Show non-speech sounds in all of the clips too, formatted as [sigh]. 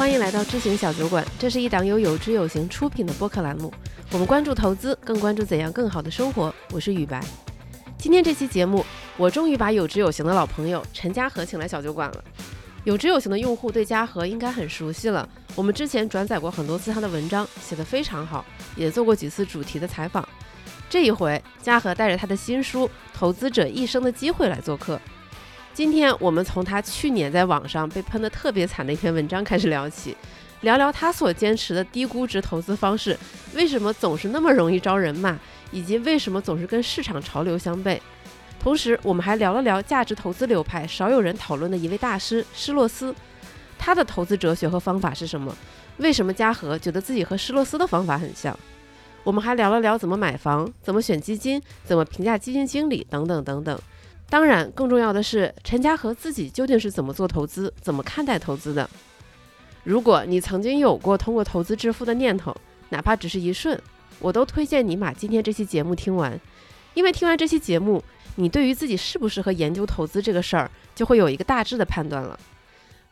欢迎来到知行小酒馆，这是一档由有知有行出品的播客栏目。我们关注投资，更关注怎样更好的生活。我是雨白。今天这期节目，我终于把有知有行的老朋友陈嘉禾请来小酒馆了。有知有行的用户对嘉禾应该很熟悉了，我们之前转载过很多次他的文章，写得非常好，也做过几次主题的采访。这一回，嘉禾带着他的新书《投资者一生的机会》来做客。今天我们从他去年在网上被喷得特别惨的一篇文章开始聊起，聊聊他所坚持的低估值投资方式为什么总是那么容易招人骂，以及为什么总是跟市场潮流相悖。同时，我们还聊了聊价值投资流派少有人讨论的一位大师施洛斯，他的投资哲学和方法是什么？为什么嘉禾觉得自己和施洛斯的方法很像？我们还聊了聊怎么买房、怎么选基金、怎么评价基金经理等等等等。当然，更重要的是陈嘉禾自己究竟是怎么做投资、怎么看待投资的。如果你曾经有过通过投资致富的念头，哪怕只是一瞬，我都推荐你把今天这期节目听完，因为听完这期节目，你对于自己适不适合研究投资这个事儿，就会有一个大致的判断了。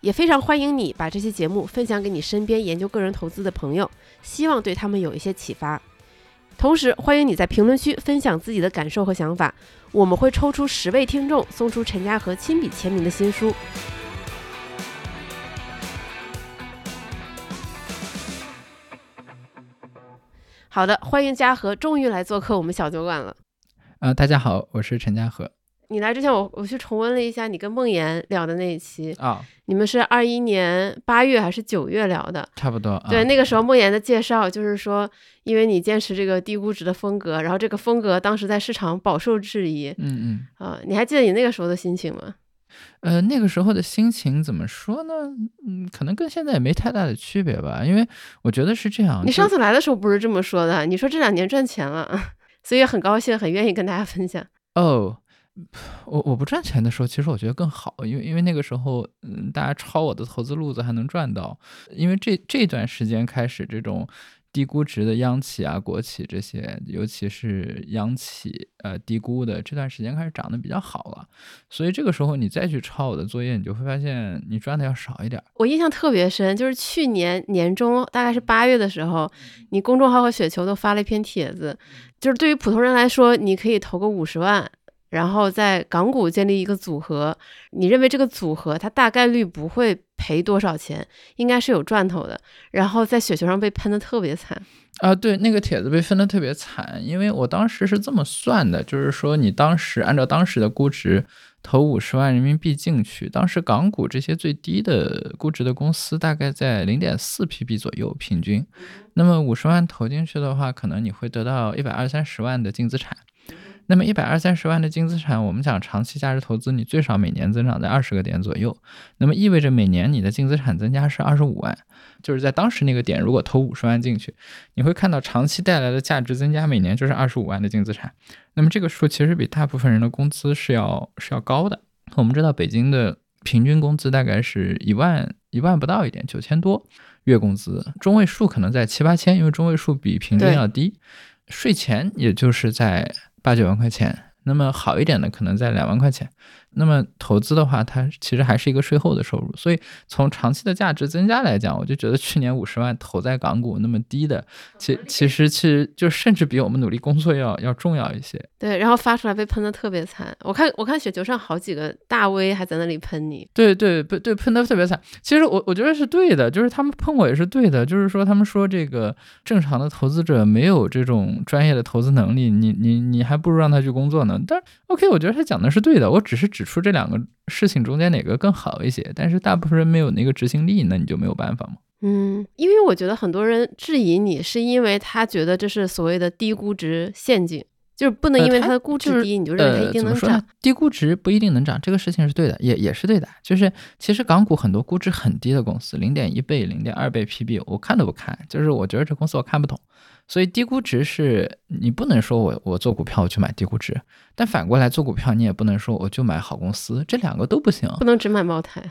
也非常欢迎你把这期节目分享给你身边研究个人投资的朋友，希望对他们有一些启发。同时，欢迎你在评论区分享自己的感受和想法，我们会抽出十位听众送出陈嘉禾亲笔签名的新书。好的，欢迎嘉禾终于来做客我们小酒馆了。呃，大家好，我是陈嘉禾。你来之前，我我去重温了一下你跟梦妍聊的那一期啊，你们是二一年八月还是九月聊的？差不多。对，那个时候梦妍的介绍就是说，因为你坚持这个低估值的风格，然后这个风格当时在市场饱受质疑。嗯嗯。啊，你还记得你那个时候的心情吗？呃，那个时候的心情怎么说呢？嗯，可能跟现在也没太大的区别吧，因为我觉得是这样。你上次来的时候不是这么说的？你说这两年赚钱了，[laughs] 所以很高兴，很愿意跟大家分享。哦。我我不赚钱的时候，其实我觉得更好，因为因为那个时候，嗯，大家抄我的投资路子还能赚到。因为这这段时间开始，这种低估值的央企啊、国企这些，尤其是央企，呃，低估的这段时间开始涨得比较好了。所以这个时候你再去抄我的作业，你就会发现你赚的要少一点。我印象特别深，就是去年年中，大概是八月的时候，你公众号和雪球都发了一篇帖子，就是对于普通人来说，你可以投个五十万。然后在港股建立一个组合，你认为这个组合它大概率不会赔多少钱，应该是有赚头的。然后在雪球上被喷的特别惨啊，对，那个帖子被分的特别惨，因为我当时是这么算的，就是说你当时按照当时的估值投五十万人民币进去，当时港股这些最低的估值的公司大概在零点四 PB 左右平均，那么五十万投进去的话，可能你会得到一百二三十万的净资产。那么一百二三十万的净资产，我们讲长期价值投资，你最少每年增长在二十个点左右，那么意味着每年你的净资产增加是二十五万，就是在当时那个点，如果投五十万进去，你会看到长期带来的价值增加每年就是二十五万的净资产。那么这个数其实比大部分人的工资是要是要高的。我们知道北京的平均工资大概是一万一万不到一点，九千多月工资，中位数可能在七八千，因为中位数比平均要低，税前也就是在。八九万块钱，那么好一点的可能在两万块钱。那么投资的话，它其实还是一个税后的收入，所以从长期的价值增加来讲，我就觉得去年五十万投在港股那么低的，其其实其实就甚至比我们努力工作要要重要一些。对，然后发出来被喷的特别惨，我看我看雪球上好几个大 V 还在那里喷你。对对对对，喷的特别惨。其实我我觉得是对的，就是他们喷我也是对的，就是说他们说这个正常的投资者没有这种专业的投资能力，你你你还不如让他去工作呢。但 OK，我觉得他讲的是对的，我只是指。出这两个事情中间哪个更好一些？但是大部分人没有那个执行力，那你就没有办法嘛？嗯，因为我觉得很多人质疑你，是因为他觉得这是所谓的低估值陷阱，就是不能因为它的估值低，你就认为它一定能涨。低估值不一定能涨，这个事情是对的，也也是对的。就是其实港股很多估值很低的公司，零点一倍、零点二倍 PB，我看都不看，就是我觉得这公司我看不懂。所以低估值是你不能说我我做股票我去买低估值，但反过来做股票你也不能说我就买好公司，这两个都不行，不能只买茅台。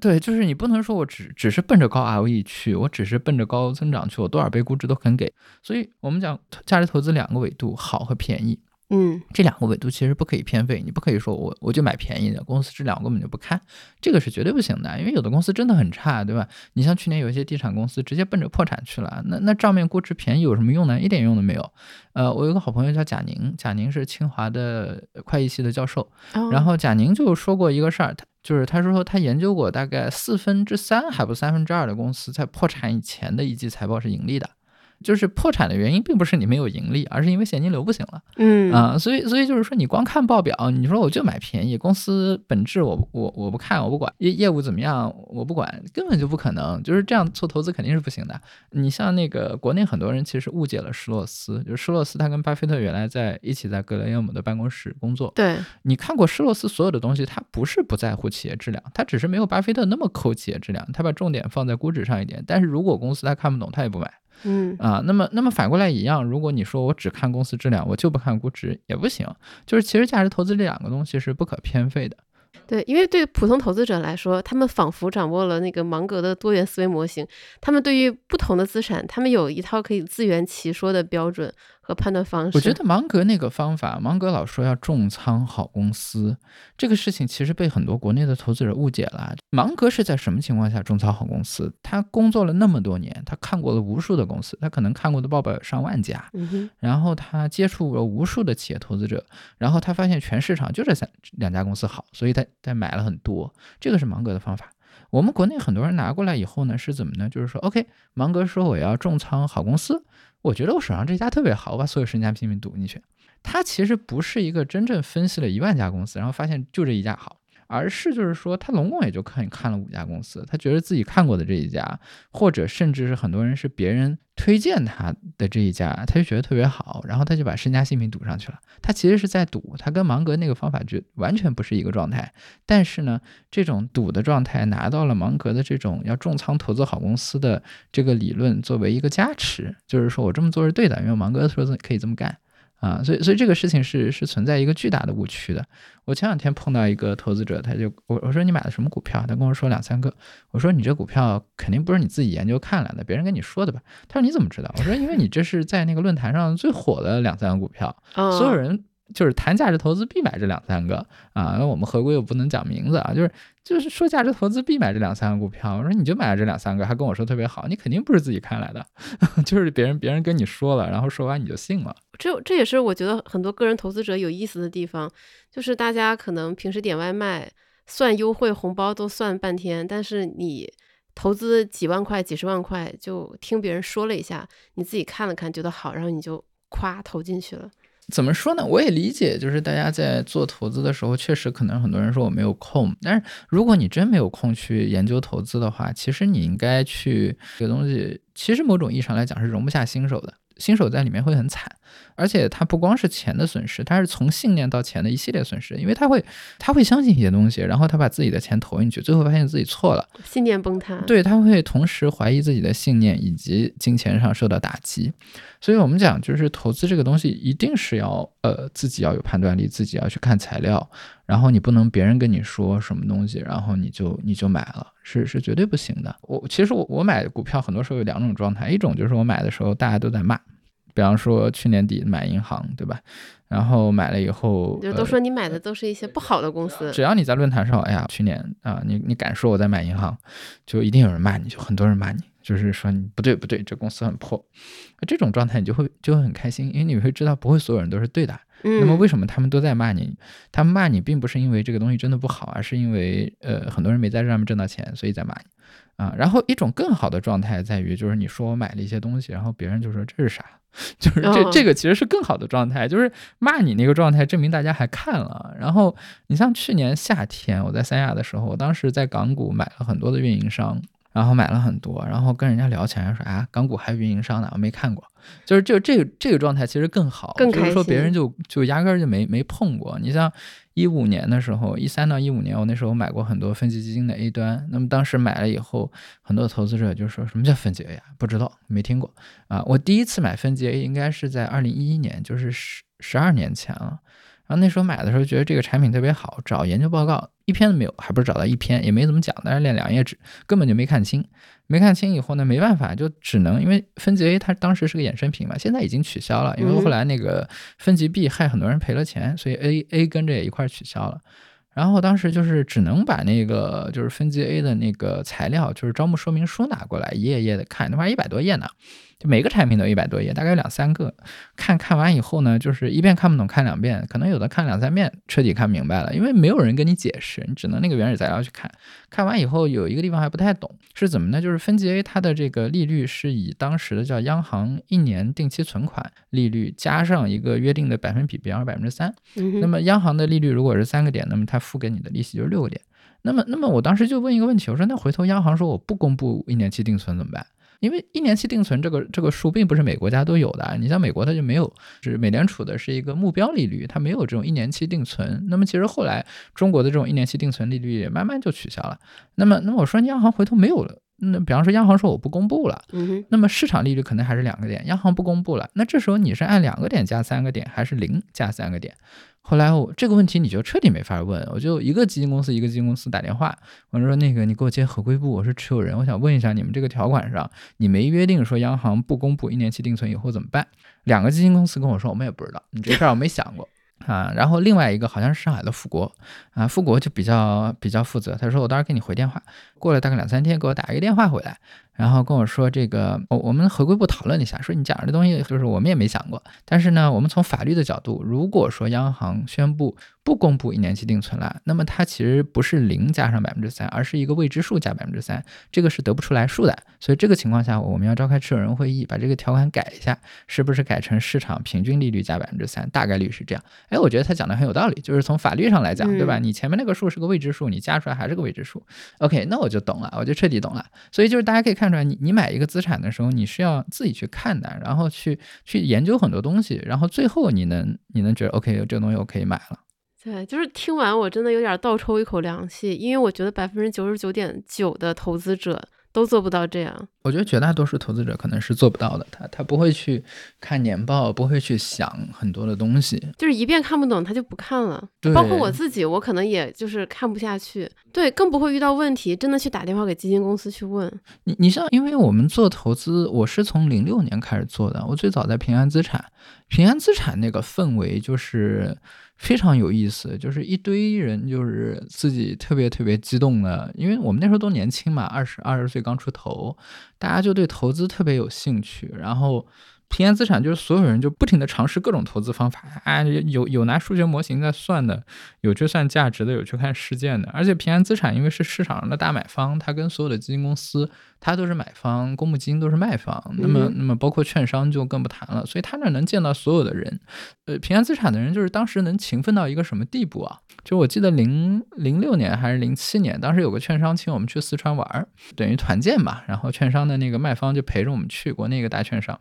对，就是你不能说我只只是奔着高 ROE 去，我只是奔着高增长去，我多少倍估值都肯给。所以我们讲价值投资两个维度，好和便宜。嗯这两个维度其实不可以偏废，你不可以说我我就买便宜的，公司质量我根本就不看，这个是绝对不行的，因为有的公司真的很差，对吧？你像去年有一些地产公司直接奔着破产去了，那那账面估值便宜有什么用呢？一点用都没有。呃，我有个好朋友叫贾宁，贾宁是清华的会计系的教授，哦然后贾宁就说过一个事儿，他就是他说他研究过大概四分之三还不三分之二的公司在破产以前的一季财报是盈利的。就是破产的原因，并不是你没有盈利，而是因为现金流不行了。嗯啊、所以所以就是说，你光看报表，你说我就买便宜，公司本质我我我不看，我不管业业务怎么样，我不管，根本就不可能，就是这样做投资肯定是不行的。你像那个国内很多人其实误解了施洛斯，就是施洛斯他跟巴菲特原来在一起在格雷厄姆的办公室工作，对，你看过施洛斯所有的东西，他不是不在乎企业质量，他只是没有巴菲特那么抠企业质量，他把重点放在估值上一点。但是如果公司他看不懂，他也不买。嗯啊，那么那么反过来一样，如果你说我只看公司质量，我就不看估值也不行。就是其实价值投资这两个东西是不可偏废的。对，因为对普通投资者来说，他们仿佛掌握了那个芒格的多元思维模型，他们对于不同的资产，他们有一套可以自圆其说的标准和判断方式。我觉得芒格那个方法，芒格老说要重仓好公司，这个事情其实被很多国内的投资者误解了。芒格是在什么情况下重仓好公司？他工作了那么多年，他看过了无数的公司，他可能看过的报表有上万家，嗯，然后他接触了无数的企业投资者，然后他发现全市场就这三两家公司好，所以他他买了很多，这个是芒格的方法。我们国内很多人拿过来以后呢，是怎么呢？就是说，OK，芒格说我要重仓好公司，我觉得我手上这家特别好，我把所有身家拼命赌进去。他其实不是一个真正分析了一万家公司，然后发现就这一家好，而是就是说他龙共也就看看了五家公司，他觉得自己看过的这一家，或者甚至是很多人是别人推荐他的这一家，他就觉得特别好，然后他就把身家性命赌上去了。他其实是在赌，他跟芒格那个方法就完全不是一个状态。但是呢，这种赌的状态拿到了芒格的这种要重仓投资好公司的这个理论作为一个加持，就是说我这么做是对的，因为芒格说可以这么干。啊，所以所以这个事情是是存在一个巨大的误区的。我前两天碰到一个投资者，他就我我说你买的什么股票？他跟我说两三个。我说你这股票肯定不是你自己研究看来的，别人跟你说的吧？他说你怎么知道？我说因为你这是在那个论坛上最火的两三个股票，哦、所有人就是谈价值投资必买这两三个啊。那我们合规又不能讲名字啊，就是就是说价值投资必买这两三个股票。我说你就买了这两三个，还跟我说特别好，你肯定不是自己看来的，[laughs] 就是别人别人跟你说了，然后说完你就信了。这这也是我觉得很多个人投资者有意思的地方，就是大家可能平时点外卖算优惠红包都算半天，但是你投资几万块、几十万块，就听别人说了一下，你自己看了看觉得好，然后你就咵投进去了。怎么说呢？我也理解，就是大家在做投资的时候，确实可能很多人说我没有空，但是如果你真没有空去研究投资的话，其实你应该去这个东西，其实某种意义上来讲是容不下新手的。新手在里面会很惨，而且他不光是钱的损失，他是从信念到钱的一系列损失，因为他会他会相信一些东西，然后他把自己的钱投进去，最后发现自己错了，信念崩塌。对，他会同时怀疑自己的信念以及金钱上受到打击。所以我们讲，就是投资这个东西一定是要呃自己要有判断力，自己要去看材料，然后你不能别人跟你说什么东西，然后你就你就买了，是是绝对不行的。我其实我我买股票很多时候有两种状态，一种就是我买的时候大家都在骂。比方说去年底买银行，对吧？然后买了以后，就都说你买的都是一些不好的公司。只要你在论坛上，哎呀，去年啊，你你敢说我在买银行，就一定有人骂你，就很多人骂你，就是说你不对不对，这公司很破。这种状态你就会就会很开心，因为你会知道不会所有人都是对的。嗯、那么为什么他们都在骂你？他们骂你并不是因为这个东西真的不好，而是因为呃很多人没在这上面挣到钱，所以在骂你啊。然后一种更好的状态在于，就是你说我买了一些东西，然后别人就说这是啥？[laughs] 就是这哦这个其实是更好的状态，就是骂你那个状态，证明大家还看了。然后你像去年夏天我在三亚的时候，我当时在港股买了很多的运营商，然后买了很多，然后跟人家聊起来说啊，港股还有运营商呢，我没看过。就是就这个这个状态其实更好，更就是说别人就就压根儿就没没碰过。你像一五年的时候，一三到一五年，我那时候买过很多分级基金的 A 端。那么当时买了以后，很多投资者就说什么叫分级 A 呀？不知道，没听过啊。我第一次买分级 A 应该是在二零一一年，就是十十二年前了。然后那时候买的时候觉得这个产品特别好，找研究报告一篇都没有，还不是找到一篇，也没怎么讲，但是练两页纸根本就没看清。没看清以后呢，没办法，就只能因为分级 A 它当时是个衍生品嘛，现在已经取消了，因为后来那个分级 B 害很多人赔了钱，所以 A A 跟着也一块取消了。然后当时就是只能把那个就是分级 A 的那个材料，就是招募说明书拿过来，一页页的看，那玩意一百多页呢。就每个产品都一百多页，大概有两三个。看看完以后呢，就是一遍看不懂，看两遍，可能有的看两三遍，彻底看明白了。因为没有人跟你解释，你只能那个原始材料去看。看完以后，有一个地方还不太懂，是怎么呢？就是分级 A 它的这个利率是以当时的叫央行一年定期存款利率加上一个约定的百分比，比方说百分之三。那么央行的利率如果是三个点，那么它付给你的利息就是六个点。那么，那么我当时就问一个问题，我说那回头央行说我不公布一年期定存怎么办？因为一年期定存这个这个数并不是每国家都有的，你像美国它就没有，是美联储的是一个目标利率，它没有这种一年期定存。那么其实后来中国的这种一年期定存利率也慢慢就取消了。那么那么我说央行回头没有了，那比方说央行说我不公布了，那么市场利率可能还是两个点，央行不公布了，那这时候你是按两个点加三个点，还是零加三个点？后来我这个问题你就彻底没法问，我就一个基金公司一个基金公司打电话，我说那个你给我接合规部，我是持有人，我想问一下你们这个条款上你没约定说央行不公布一年期定存以后怎么办？两个基金公司跟我说我们也不知道，你这事儿我没想过啊。然后另外一个好像是上海的富国啊，富国就比较比较负责，他说我到时候给你回电话，过了大概两三天给我打一个电话回来。然后跟我说这个，我我们合规部讨论了一下，说你讲这东西就是我们也没想过。但是呢，我们从法律的角度，如果说央行宣布不公布一年期定存了，那么它其实不是零加上百分之三，而是一个未知数加百分之三，这个是得不出来数的。所以这个情况下，我们要召开持有人会议，把这个条款改一下，是不是改成市场平均利率加百分之三？大概率是这样。哎，我觉得他讲的很有道理，就是从法律上来讲，对吧？你前面那个数是个未知数，你加出来还是个未知数。OK，那我就懂了，我就彻底懂了。所以就是大家可以看。看出来，你你买一个资产的时候，你是要自己去看的，然后去去研究很多东西，然后最后你能你能觉得 OK，这个东西我可以买了。对，就是听完我真的有点倒抽一口凉气，因为我觉得百分之九十九点九的投资者。都做不到这样，我觉得绝大多数投资者可能是做不到的。他他不会去看年报，不会去想很多的东西，就是一遍看不懂他就不看了。包括我自己，我可能也就是看不下去。对，更不会遇到问题，真的去打电话给基金公司去问。你你像，因为我们做投资，我是从零六年开始做的，我最早在平安资产，平安资产那个氛围就是。非常有意思，就是一堆人，就是自己特别特别激动的，因为我们那时候都年轻嘛，二十二十岁刚出头，大家就对投资特别有兴趣，然后。平安资产就是所有人就不停的尝试各种投资方法啊，有有拿数学模型在算的，有去算价值的，有去看事件的。而且平安资产因为是市场上的大买方，它跟所有的基金公司，它都是买方，公募基金都是卖方。那么那么包括券商就更不谈了。所以他那能见到所有的人。呃，平安资产的人就是当时能勤奋到一个什么地步啊？就我记得零零六年还是零七年，当时有个券商请我们去四川玩，等于团建吧。然后券商的那个卖方就陪着我们去国内一个大券商。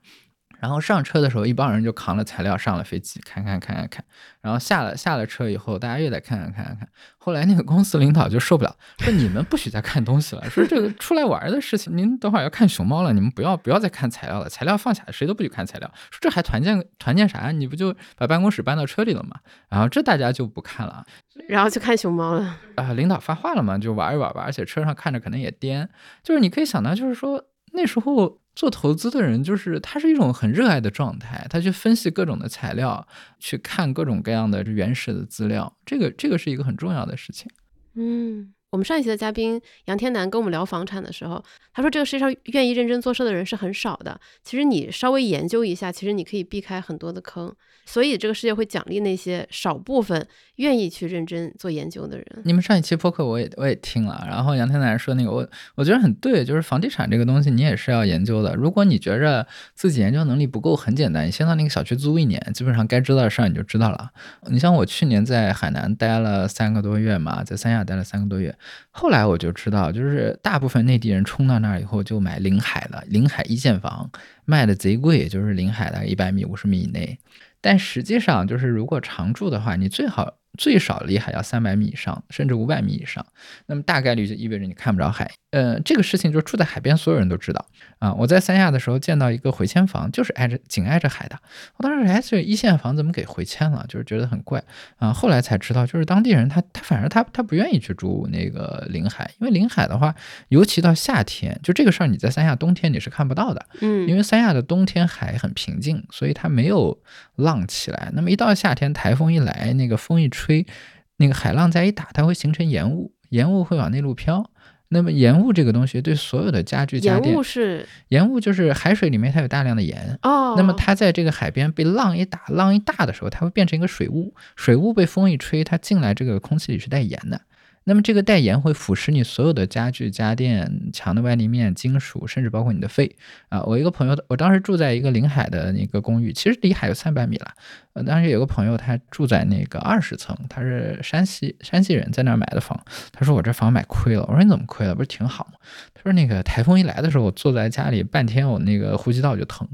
然后上车的时候，一帮人就扛了材料上了飞机，看看看看看。然后下了下了车以后，大家又在看看看看看。后来那个公司领导就受不了，说你们不许再看东西了，说这个出来玩的事情，您等会儿要看熊猫了，你们不要不要再看材料了，材料放下，谁都不许看材料。说这还团建团建啥？你不就把办公室搬到车里了吗？然后这大家就不看了，然后就看熊猫了。啊，领导发话了嘛，就玩一玩吧，而且车上看着可能也颠，就是你可以想到，就是说那时候。做投资的人就是他是一种很热爱的状态，他去分析各种的材料，去看各种各样的原始的资料，这个这个是一个很重要的事情。嗯。我们上一期的嘉宾杨天南跟我们聊房产的时候，他说这个世界上愿意认真做事的人是很少的。其实你稍微研究一下，其实你可以避开很多的坑。所以这个世界会奖励那些少部分愿意去认真做研究的人。你们上一期播客我也我也听了，然后杨天南说那个我我觉得很对，就是房地产这个东西你也是要研究的。如果你觉着自己研究能力不够，很简单，你先到那个小区租一年，基本上该知道的事儿你就知道了。你像我去年在海南待了三个多月嘛，在三亚待了三个多月。后来我就知道，就是大部分内地人冲到那儿以后就买临海的，临海一线房卖的贼贵，也就是临海的一百米、五十米以内。但实际上，就是如果常住的话，你最好最少离海要三百米以上，甚至五百米以上。那么大概率就意味着你看不着海。呃，这个事情就是住在海边，所有人都知道啊。我在三亚的时候见到一个回迁房，就是挨着紧挨着海的。我当时哎，这一线房怎么给回迁了？就是觉得很怪啊。后来才知道，就是当地人他他反而他他不愿意去住那个临海，因为临海的话，尤其到夏天，就这个事儿你在三亚冬天你是看不到的，嗯，因为三亚的冬天海很平静，所以它没有浪起来。那么一到夏天，台风一来，那个风一吹，那个海浪再一打，它会形成盐雾，盐雾会往内陆飘。那么盐雾这个东西对所有的家具家盐电，雾是盐雾就是海水里面它有大量的盐。哦，那么它在这个海边被浪一打，浪一大的时候，它会变成一个水雾。水雾被风一吹，它进来这个空气里是带盐的。那么这个带盐会腐蚀你所有的家具、家电、墙的外立面、金属，甚至包括你的肺啊！我一个朋友，我当时住在一个临海的那个公寓，其实离海有三百米了。呃，当时有个朋友，他住在那个二十层，他是山西山西人，在那儿买的房。他说我这房买亏了。我说你怎么亏了？不是挺好吗？他说那个台风一来的时候，我坐在家里半天，我那个呼吸道就疼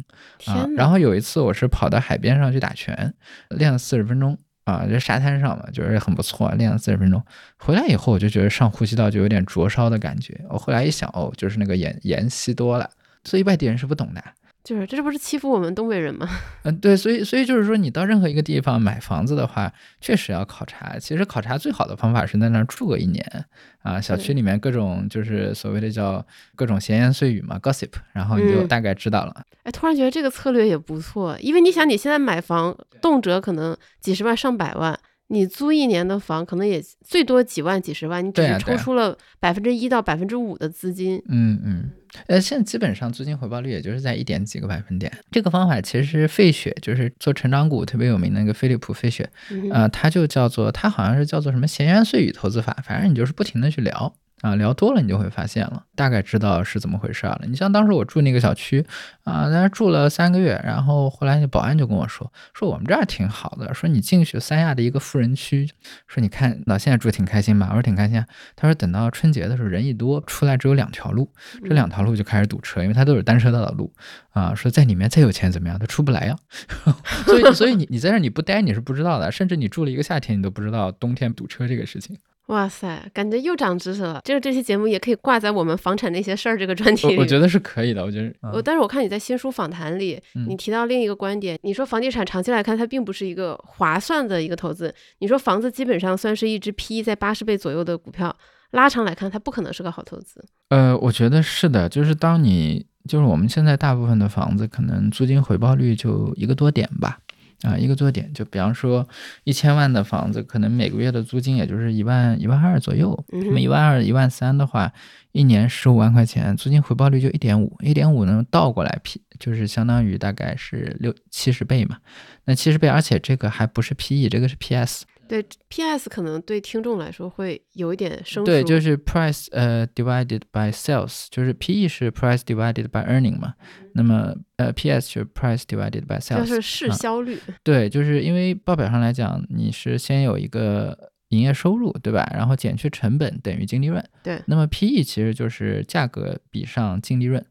啊然后有一次我是跑到海边上去打拳，练了四十分钟。啊，这沙滩上嘛，就是很不错，练了四十分钟。回来以后，我就觉得上呼吸道就有点灼烧的感觉。我后来一想，哦，就是那个盐盐吸多了，所以外地人是不懂的。就是这不是欺负我们东北人吗？嗯，[laughs] 对，所以所以就是说，你到任何一个地方买房子的话，确实要考察。其实考察最好的方法是在那儿住个一年啊，小区里面各种就是所谓的叫各种闲言碎语嘛，gossip，然后你就嗯大概知道了。哎，突然觉得这个策略也不错，因为你想，你现在买房动辄可能几十万上百万，你租一年的房可能也最多几万几十万，你只是抽出了百分之一到百分之五的资金。嗯嗯，呃，现在基本上租金回报率也就是在一点几个百分点。这个方法其实费雪就是做成长股特别有名的那个飞利浦费雪，嗯哼呃，它就叫做它好像是叫做什么闲言碎语投资法，反正你就是不停的去聊。啊，聊多了你就会发现了，大概知道是怎么回事了。你像当时我住那个小区啊，在那住了三个月，然后后来那保安就跟我说，说我们这儿挺好的，说你进去三亚的一个富人区，说你看到现在住挺开心吧？我说挺开心。他说等到春节的时候人一多，出来只有两条路，这两条路就开始堵车，因为它都是单车道的路啊。说在里面再有钱怎么样，他出不来呀、[laughs] 所以所以你你在这儿你不待你是不知道的，甚至你住了一个夏天你都不知道冬天堵车这个事情。哇塞，感觉又长知识了。就是这期节目也可以挂在我们房产那些事儿这个专题里。我我觉得是可以的，我觉得。我但是我看你在新书访谈里，嗯你提到另一个观点，你说房地产长期来看它并不是一个划算的一个投资，你说房子基本上算是一只 P E 在八十倍左右的股票，拉长来看它不可能是个好投资。呃，我觉得是的，就是当你就是我们现在大部分的房子，可能租金回报率就一个多点吧，啊、一个做点。就比方说一千万的房子，可能每个月的租金也就是一万一万二左右。嗯那么一，万二一万三的话，一年十五万块钱，租金回报率就一点五，一点五呢倒过来 P 就是相当于大概是六七十倍嘛。那七十倍，而且这个还不是 PE，这个是 PS。对 P S 可能对听众来说会有一点生疏。对，就是 price 呃 divided by sales，就是 PE 是 price divided by earning 嘛，那么呃 PS 是 price divided by sales，就是市啊销率。对，就是因为报表上来讲，你是先有一个营业收入，对吧？然后减去成本等于净利润。对那么 PE 其实就是价格比上净利润，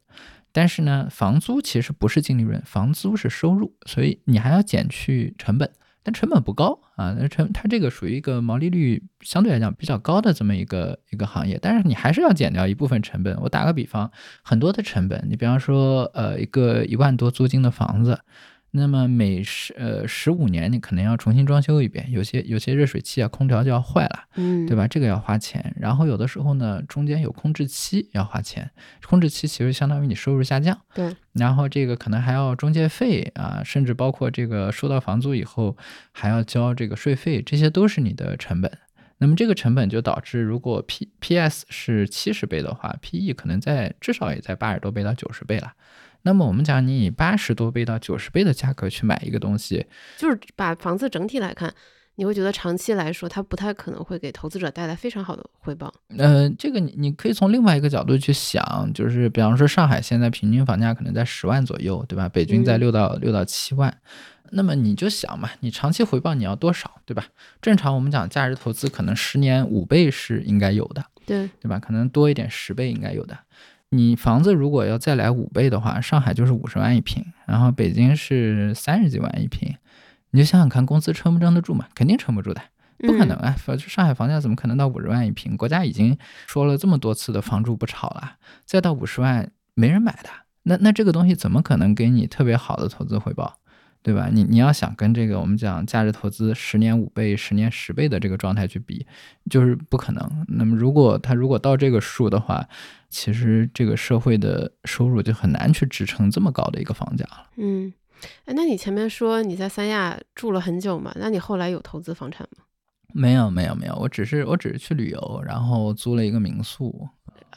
但是呢，房租其实不是净利润，房租是收入，所以你还要减去成本。但成本不高啊，那成它这个属于一个毛利率相对来讲比较高的这么一个一个行业，但是你还是要减掉一部分成本。我打个比方，很多的成本，你比方说呃一个一万多租金的房子，那么每十呃十五年你可能要重新装修一遍，有些有些热水器啊、空调就要坏了，嗯，对吧？这个要花钱。然后有的时候呢，中间有空置期要花钱，空置期其实相当于你收入下降。对。然后这个可能还要中介费啊，甚至包括这个收到房租以后还要交这个税费，这些都是你的成本。那么这个成本就导致，如果 P P S 是七十倍的话，P E 可能在至少也在八十多倍到九十倍了。那么我们讲，你以八十多倍到九十倍的价格去买一个东西，就是把房子整体来看，你会觉得长期来说，它不太可能会给投资者带来非常好的回报。呃，这个你你可以从另外一个角度去想，就是比方说上海现在平均房价可能在十万左右，对吧？北京在嗯六到六到七万，那么你就想嘛，你长期回报你要多少，对吧？正常我们讲价值投资可能十年五倍是应该有的，对，对吧？可能多一点十倍应该有的。你房子如果要再来五倍的话，上海就是五十万一平，然后北京是三十几万一平，你就想想看，公司撑不撑得住嘛？肯定撑不住的。不可能啊！就上海房价怎么可能到五十万一平？国家已经说了这么多次的房住不炒了，再到五十万没人买的。那那这个东西怎么可能给你特别好的投资回报？对吧？你你要想跟这个我们讲价值投资十年五倍、十年十倍的这个状态去比，就是不可能。那么如果它如果到这个数的话，其实这个社会的收入就很难去支撑这么高的一个房价了。嗯，哎，那你前面说你在三亚住了很久嘛？那你后来有投资房产吗？没有，没有，没有。我只是我只是去旅游，然后租了一个民宿。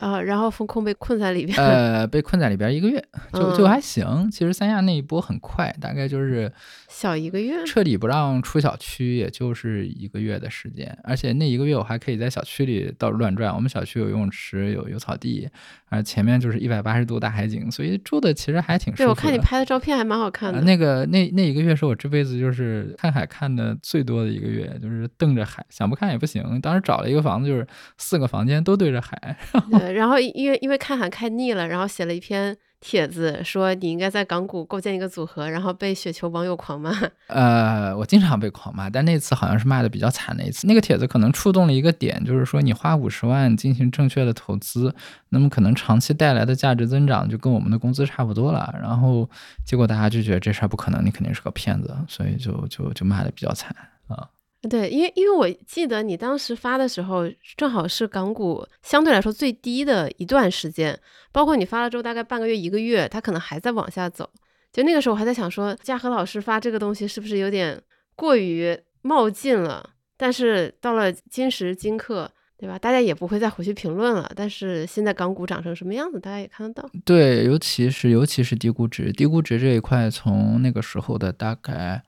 啊，然后风控被困在里边，[laughs] 呃，被困在里边一个月，就就还行。其实三亚那一波很快，大概就是小一个月，彻底不让出小区，也就是一个月的时间。而且那一个月我还可以在小区里到处乱转。我们小区有游泳池，有有草地，啊，前面就是一百八十度大海景，所以住的其实还挺舒服。对，我看你拍的照片还蛮好看的。那个那那一个月是我这辈子就是看海看的最多的一个月，就是瞪着海，想不看也不行。当时找了一个房子，就是四个房间都对着海。然后然后因为因为看海看腻了，然后写了一篇帖子，说你应该在港股构建一个组合，然后被雪球网友狂骂。[laughs] 呃，我经常被狂骂，但那次好像是骂的比较惨的一次。那个帖子可能触动了一个点，就是说你花五十万进行正确的投资，那么可能长期带来的价值增长就跟我们的工资差不多了。然后结果大家就觉得这事儿不可能，你肯定是个骗子，所以就就就骂的比较惨啊。对，因为因为我记得你当时发的时候，正好是港股相对来说最低的一段时间，包括你发了之后大概半个月一个月，它可能还在往下走。就那个时候我还在想说，嘉禾老师发这个东西是不是有点过于冒进了？但是到了今时今刻，对吧？大家也不会再回去评论了。但是现在港股涨成什么样子，大家也看得到。对，尤其是尤其是低估值，低估值这一块，从那个时候的大概。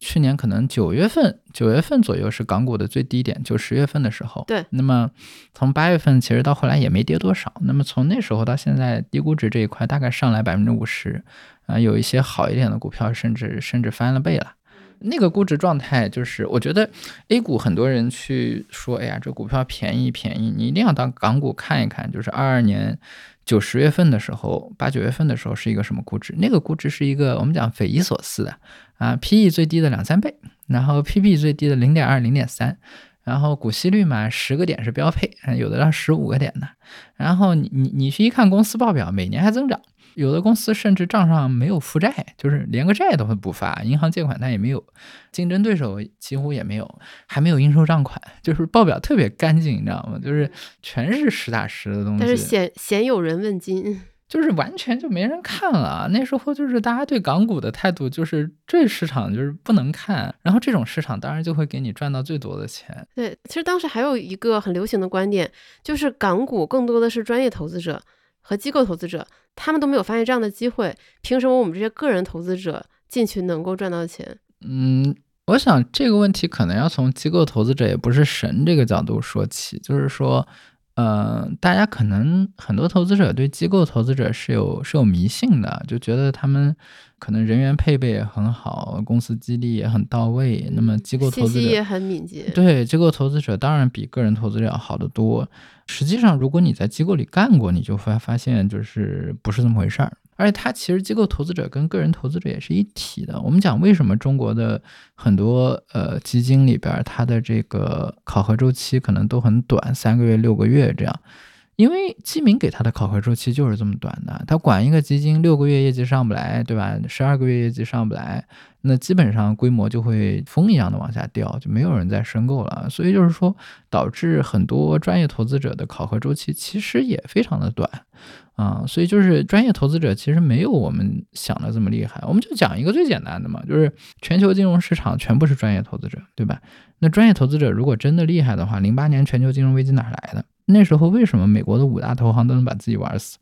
去年可能九月份，九月份左右是港股的最低点，就十月份的时候。对。那么从八月份其实到后来也没跌多少。那么从那时候到现在，低估值这一块大概上来百分之五十，啊，有一些好一点的股票甚至甚至翻了倍了。那个估值状态就是，我觉得 A 股很多人去说，哎呀，这股票便宜便宜，你一定要到港股看一看，就是二二年。九十月份的时候，八九月份的时候是一个什么估值？那个估值是一个我们讲匪夷所思的啊，P/E 最低的两三倍，然后 P/B 最低的零点二、零点三，然后股息率嘛，十个点是标配，有的到十五个点的。然后你你你去一看公司报表，每年还增长。有的公司甚至账上没有负债，就是连个债都会不发，银行借款它也没有，竞争对手几乎也没有，还没有应收账款，就是报表特别干净，你知道吗？就是全是实打实的东西。但是鲜鲜有人问津，就是完全就没人看了。那时候就是大家对港股的态度就是这市场就是不能看，然后这种市场当然就会给你赚到最多的钱。对，其实当时还有一个很流行的观点，就是港股更多的是专业投资者。和机构投资者，他们都没有发现这样的机会，凭什么我们这些个人投资者进去能够赚到钱？嗯，我想这个问题可能要从机构投资者也不是神这个角度说起，就是说，呃，大家可能很多投资者对机构投资者是有是有迷信的，就觉得他们。可能人员配备也很好，公司激励也很到位。那么机构投资者也很敏捷。对，机构投资者当然比个人投资者要好得多。实际上，如果你在机构里干过，你就会发现就是不是这么回事儿。而且，它其实机构投资者跟个人投资者也是一体的。我们讲为什么中国的很多呃基金里边，它的这个考核周期可能都很短，三个月、六个月这样。因为基民给他的考核周期就是这么短的，他管一个基金六个月业绩上不来，对吧？十二个月业绩上不来，那基本上规模就会风一样的往下掉，就没有人再申购了。所以就是说，导致很多专业投资者的考核周期其实也非常的短啊。所以就是专业投资者其实没有我们想的这么厉害。我们就讲一个最简单的嘛，就是全球金融市场全部是专业投资者，对吧？那专业投资者如果真的厉害的话，零八年全球金融危机哪来的？那时候为什么美国的五大投行都能把自己玩死？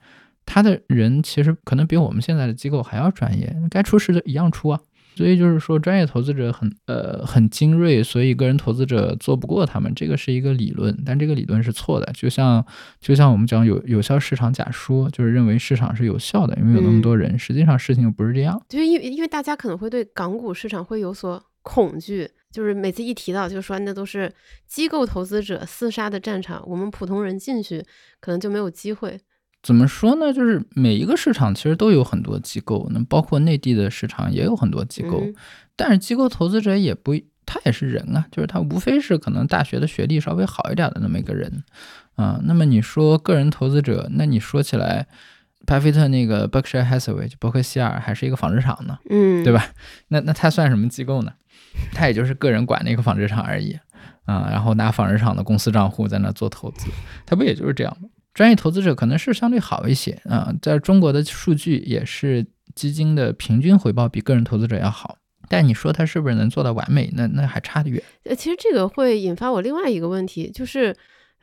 他的人其实可能比我们现在的机构还要专业，该出事的一样出啊。所以就是说，专业投资者很呃很精锐，所以个人投资者做不过他们，这个是一个理论，但这个理论是错的。就像就像我们讲有有效市场假说，就是认为市场是有效的，因为有那么多人，实际上事情又不是这样。就是因为因为大家可能会对港股市场会有所恐惧。就是每次一提到，就说那都是机构投资者厮杀的战场，我们普通人进去可能就没有机会。怎么说呢？就是每一个市场其实都有很多机构，那包括内地的市场也有很多机构，但是机构投资者也不他也是人啊，就是他无非是可能大学的学历稍微好一点的那么一个人啊。那么你说个人投资者，那你说起来，巴菲特那个 Berkshire Hathaway 就伯克希尔还是一个纺织厂呢，嗯，对吧？那那他算什么机构呢？他也就是个人管那个纺织厂而已啊，然后拿纺织厂的公司账户在那做投资，他不也就是这样吗？专业投资者可能是相对好一些啊，在中国的数据也是基金的平均回报比个人投资者要好，但你说他是不是能做到完美？那那还差得远。呃，其实这个会引发我另外一个问题，就是，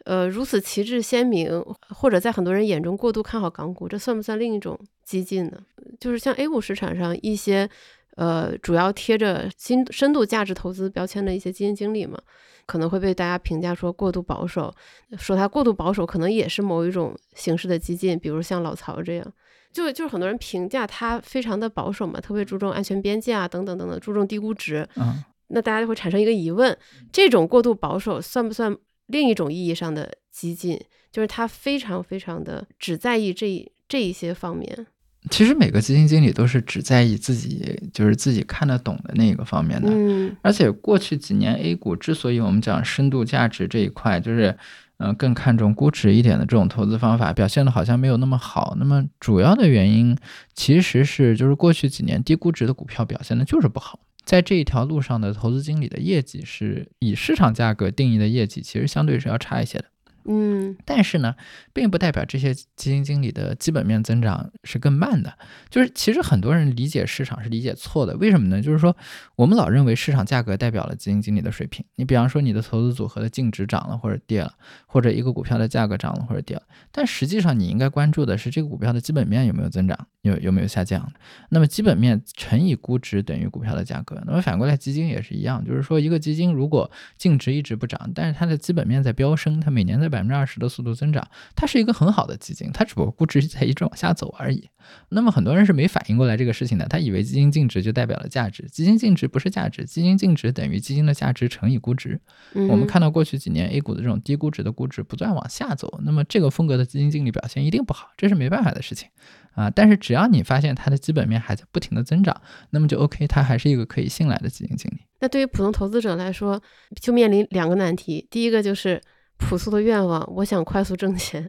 呃，如此旗帜鲜明，或者在很多人眼中过度看好港股，这算不算另一种激进呢？就是像 A 股市场上一些，呃，主要贴着新深度价值投资标签的一些基金经理嘛，可能会被大家评价说过度保守，说他过度保守可能也是某一种形式的激进，比如像老曹这样。就就是很多人评价他非常的保守嘛，特别注重安全边界啊，等等等等，注重低估值。嗯，那大家就会产生一个疑问：这种过度保守算不算另一种意义上的激进？就是他非常非常的只在意这一这一些方面。其实每个基金经理都是只在意自己就是自己看得懂的那个方面的。嗯而且过去几年 A 股之所以我们讲深度价值这一块，就是嗯、呃更看重估值一点的这种投资方法，表现的好像没有那么好。那么主要的原因其实是就是过去几年低估值的股票表现的就是不好。在这一条路上的投资经理的业绩是以市场价格定义的业绩，其实相对是要差一些的。嗯但是呢，并不代表这些基金经理的基本面增长是更慢的。就是其实很多人理解市场是理解错的，为什么呢？就是说我们老认为市场价格代表了基金经理的水平。你比方说你的投资组合的净值涨了或者跌了，或者一个股票的价格涨了或者跌了，但实际上你应该关注的是这个股票的基本面有没有增长，有有没有下降。那么基本面乘以估值等于股票的价格。那么反过来基金也是一样，就是说一个基金如果净值一直不涨，但是它的基本面在飙升，它每年在百分之二十的速度增长，它是一个很好的基金，它只不过估值在一直往下走而已。那么很多人是没反应过来这个事情的，他以为基金净值就代表了价值，基金净值不是价值，基金净值等于基金的价值乘以估值。嗯，我们看到过去几年 A 股的这种低估值的估值不断往下走，那么这个风格的基金经理表现一定不好，这是没办法的事情啊。但是只要你发现它的基本面还在不停的增长，那么就 OK，它还是一个可以信赖的基金经理。那对于普通投资者来说，就面临两个难题。第一个就是朴素的愿望，我想快速挣钱；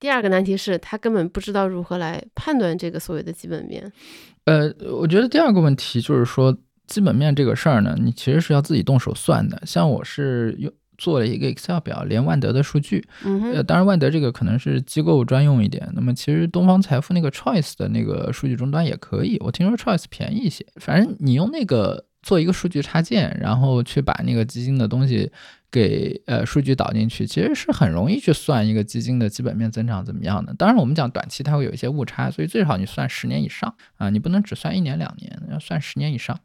第二个难题是他根本不知道如何来判断这个所谓的基本面。呃，我觉得第二个问题就是说，基本面这个事儿呢，你其实是要自己动手算的。像我是用做了一个 Excel 表，连万德的数据，呃，当然万德这个可能是机构专用一点，那么其实东方财富那个 Choice 的那个数据终端也可以，我听说 Choice 便宜一些。反正你用那个做一个数据插件，然后去把那个基金的东西给呃数据导进去，其实是很容易去算一个基金的基本面增长怎么样的。当然我们讲短期它会有一些误差，所以最少你算十年以上啊，你不能只算一年两年，要算十年以上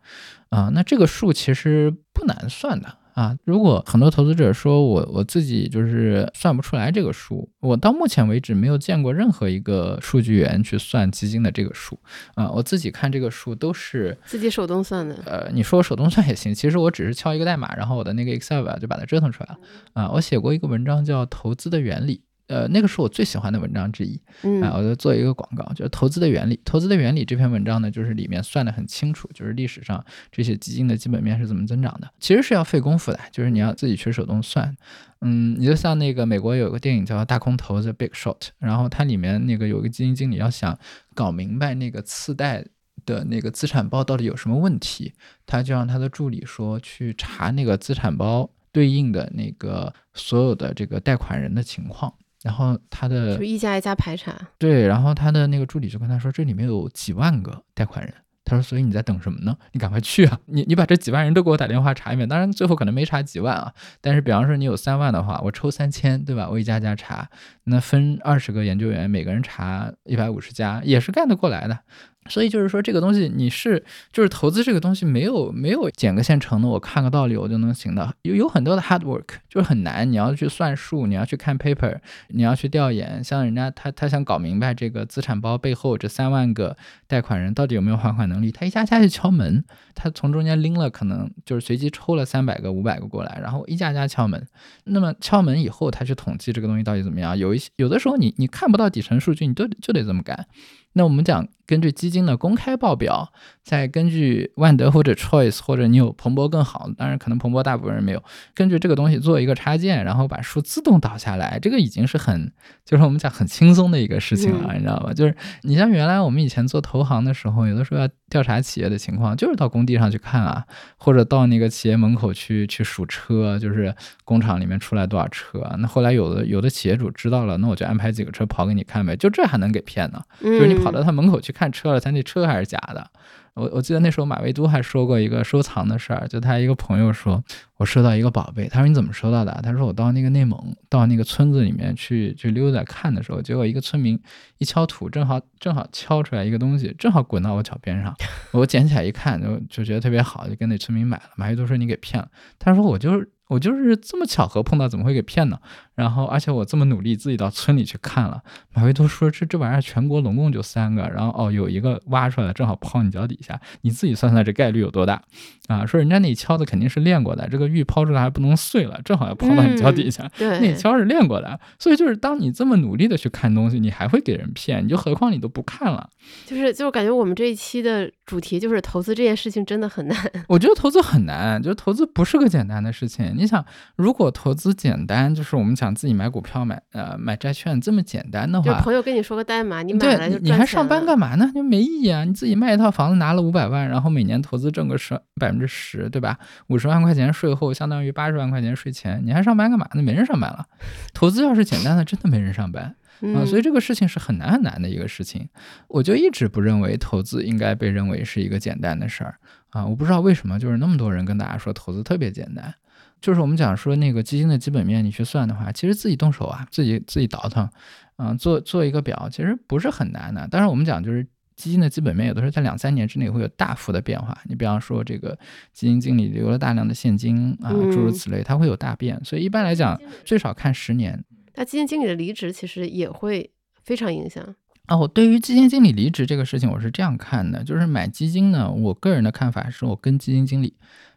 啊。那这个数其实不难算的。啊，如果很多投资者说我我自己就是算不出来这个数，我到目前为止没有见过任何一个数据源去算基金的这个数啊，我自己看这个数都是自己手动算的。呃，你说我手动算也行，其实我只是敲一个代码，然后我的那个 Excel 表就把它折腾出来了啊。我写过一个文章叫《投资的原理》，呃，那个是我最喜欢的文章之一。嗯啊，我就做一个广告，就是投资的原理。投资的原理这篇文章呢，就是里面算得很清楚，就是历史上这些基金的基本面是怎么增长的。其实是要费功夫的，就是你要自己去手动算。嗯，你就像那个美国有个电影叫《大空头》The Big Short，然后它里面那个有个基金经理要想搞明白那个次贷的那个资产包到底有什么问题，他就让他的助理说去查那个资产包对应的那个所有的这个贷款人的情况。然后他的就一家一家排查。对，然后他的那个助理就跟他说，这里面有几万个贷款人。他说，所以你在等什么呢？你赶快去啊！[laughs] 你你把这几万人都给我打电话查一遍。当然最后可能没查几万啊，但是比方说你有三万的话，我抽三千，对吧？我一家家查，那分二十个研究员，每个人查一百五十家，也是干得过来的。所以就是说，这个东西你是就是投资这个东西没有没有捡个现成的，我看个道理我就能行的，有有很多的 hard work，就是很难。你要去算数，你要去看 paper，你要去调研。像人家他他想搞明白这个资产包背后这三万个贷款人到底有没有还款能力，他一家家去敲门，他从中间拎了可能就是随机抽了三百个、五百个过来，然后一家家敲门。那么敲门以后，他去统计这个东西到底怎么样。有一些有的时候你你看不到底层数据，你都就得这么干。那我们讲，根据基金的公开报表，再根据万德或者 Choice 或者你有彭博更好，当然可能彭博大部分人没有，根据这个东西做一个插件，然后把数自动导下来，这个已经是很，就是我们讲很轻松的一个事情了，你知道吧？就是你像原来我们以前做投行的时候，有的时候要调查企业的情况，就是到工地上去看啊，或者到那个企业门口去去数车，就是工厂里面出来多少车。那后来有的有的企业主知道了，那我就安排几个车跑给你看呗，就这还能给骗呢？就是你。跑到他门口去看车了，他那车还是假的。我我记得那时候马未都还说过一个收藏的事儿，就他一个朋友说，我收到一个宝贝，他说你怎么收到的？他说我到那个内蒙，到那个村子里面去去溜达看的时候，结果一个村民一敲土，正好正好敲出来一个东西，正好滚到我脚边上，我捡起来一看，就就觉得特别好，就跟那村民买了。马未都说你给骗了，他说我就是。我就是这么巧合碰到，怎么会给骗呢？然后，而且我这么努力，自己到村里去看了。马未都说这这玩意儿全国总共就三个，然后哦有一个挖出来正好抛你脚底下，你自己算算这概率有多大啊？说人家那敲的肯定是练过的，这个玉抛出来还不能碎了，正好要抛到你脚底下。对，那敲是练过的，所以就是当你这么努力的去看东西，你还会给人骗，你就何况你都不看了。就是就是感觉我们这一期的主题就是投资这件事情真的很难。[laughs] 我觉得投资很难，就是投资不是个简单的事情。你想，如果投资简单，就是我们讲自己买股票、买呃买债券这么简单的话，就朋友跟你说个代码，你买了就你还上班干嘛呢？就没意义啊！你自己卖一套房子拿了五百万，然后每年投资挣个十百分之十，对吧？五十万块钱税后相当于八十万块钱税前，你还上班干嘛？呢没人上班了。投资要是简单的，真的没人上班啊！所以这个事情是很难很难的一个事情。我就一直不认为投资应该被认为是一个简单的事儿啊！我不知道为什么，就是那么多人跟大家说投资特别简单。就是我们讲说那个基金的基本面，你去算的话，其实自己动手啊，自己自己倒腾，嗯，做做一个表，其实不是很难的。当然，我们讲就是基金的基本面，有的时候在两三年之内会有大幅的变化。你比方说这个基金经理留了大量的现金啊，诸如此类，它会有大变。所以一般来讲，最少看十年。那基金经理的离职其实也会非常影响。哦，对于基金经理离职这个事情，我是这样看的，就是买基金呢，我个人的看法是我跟基金经理。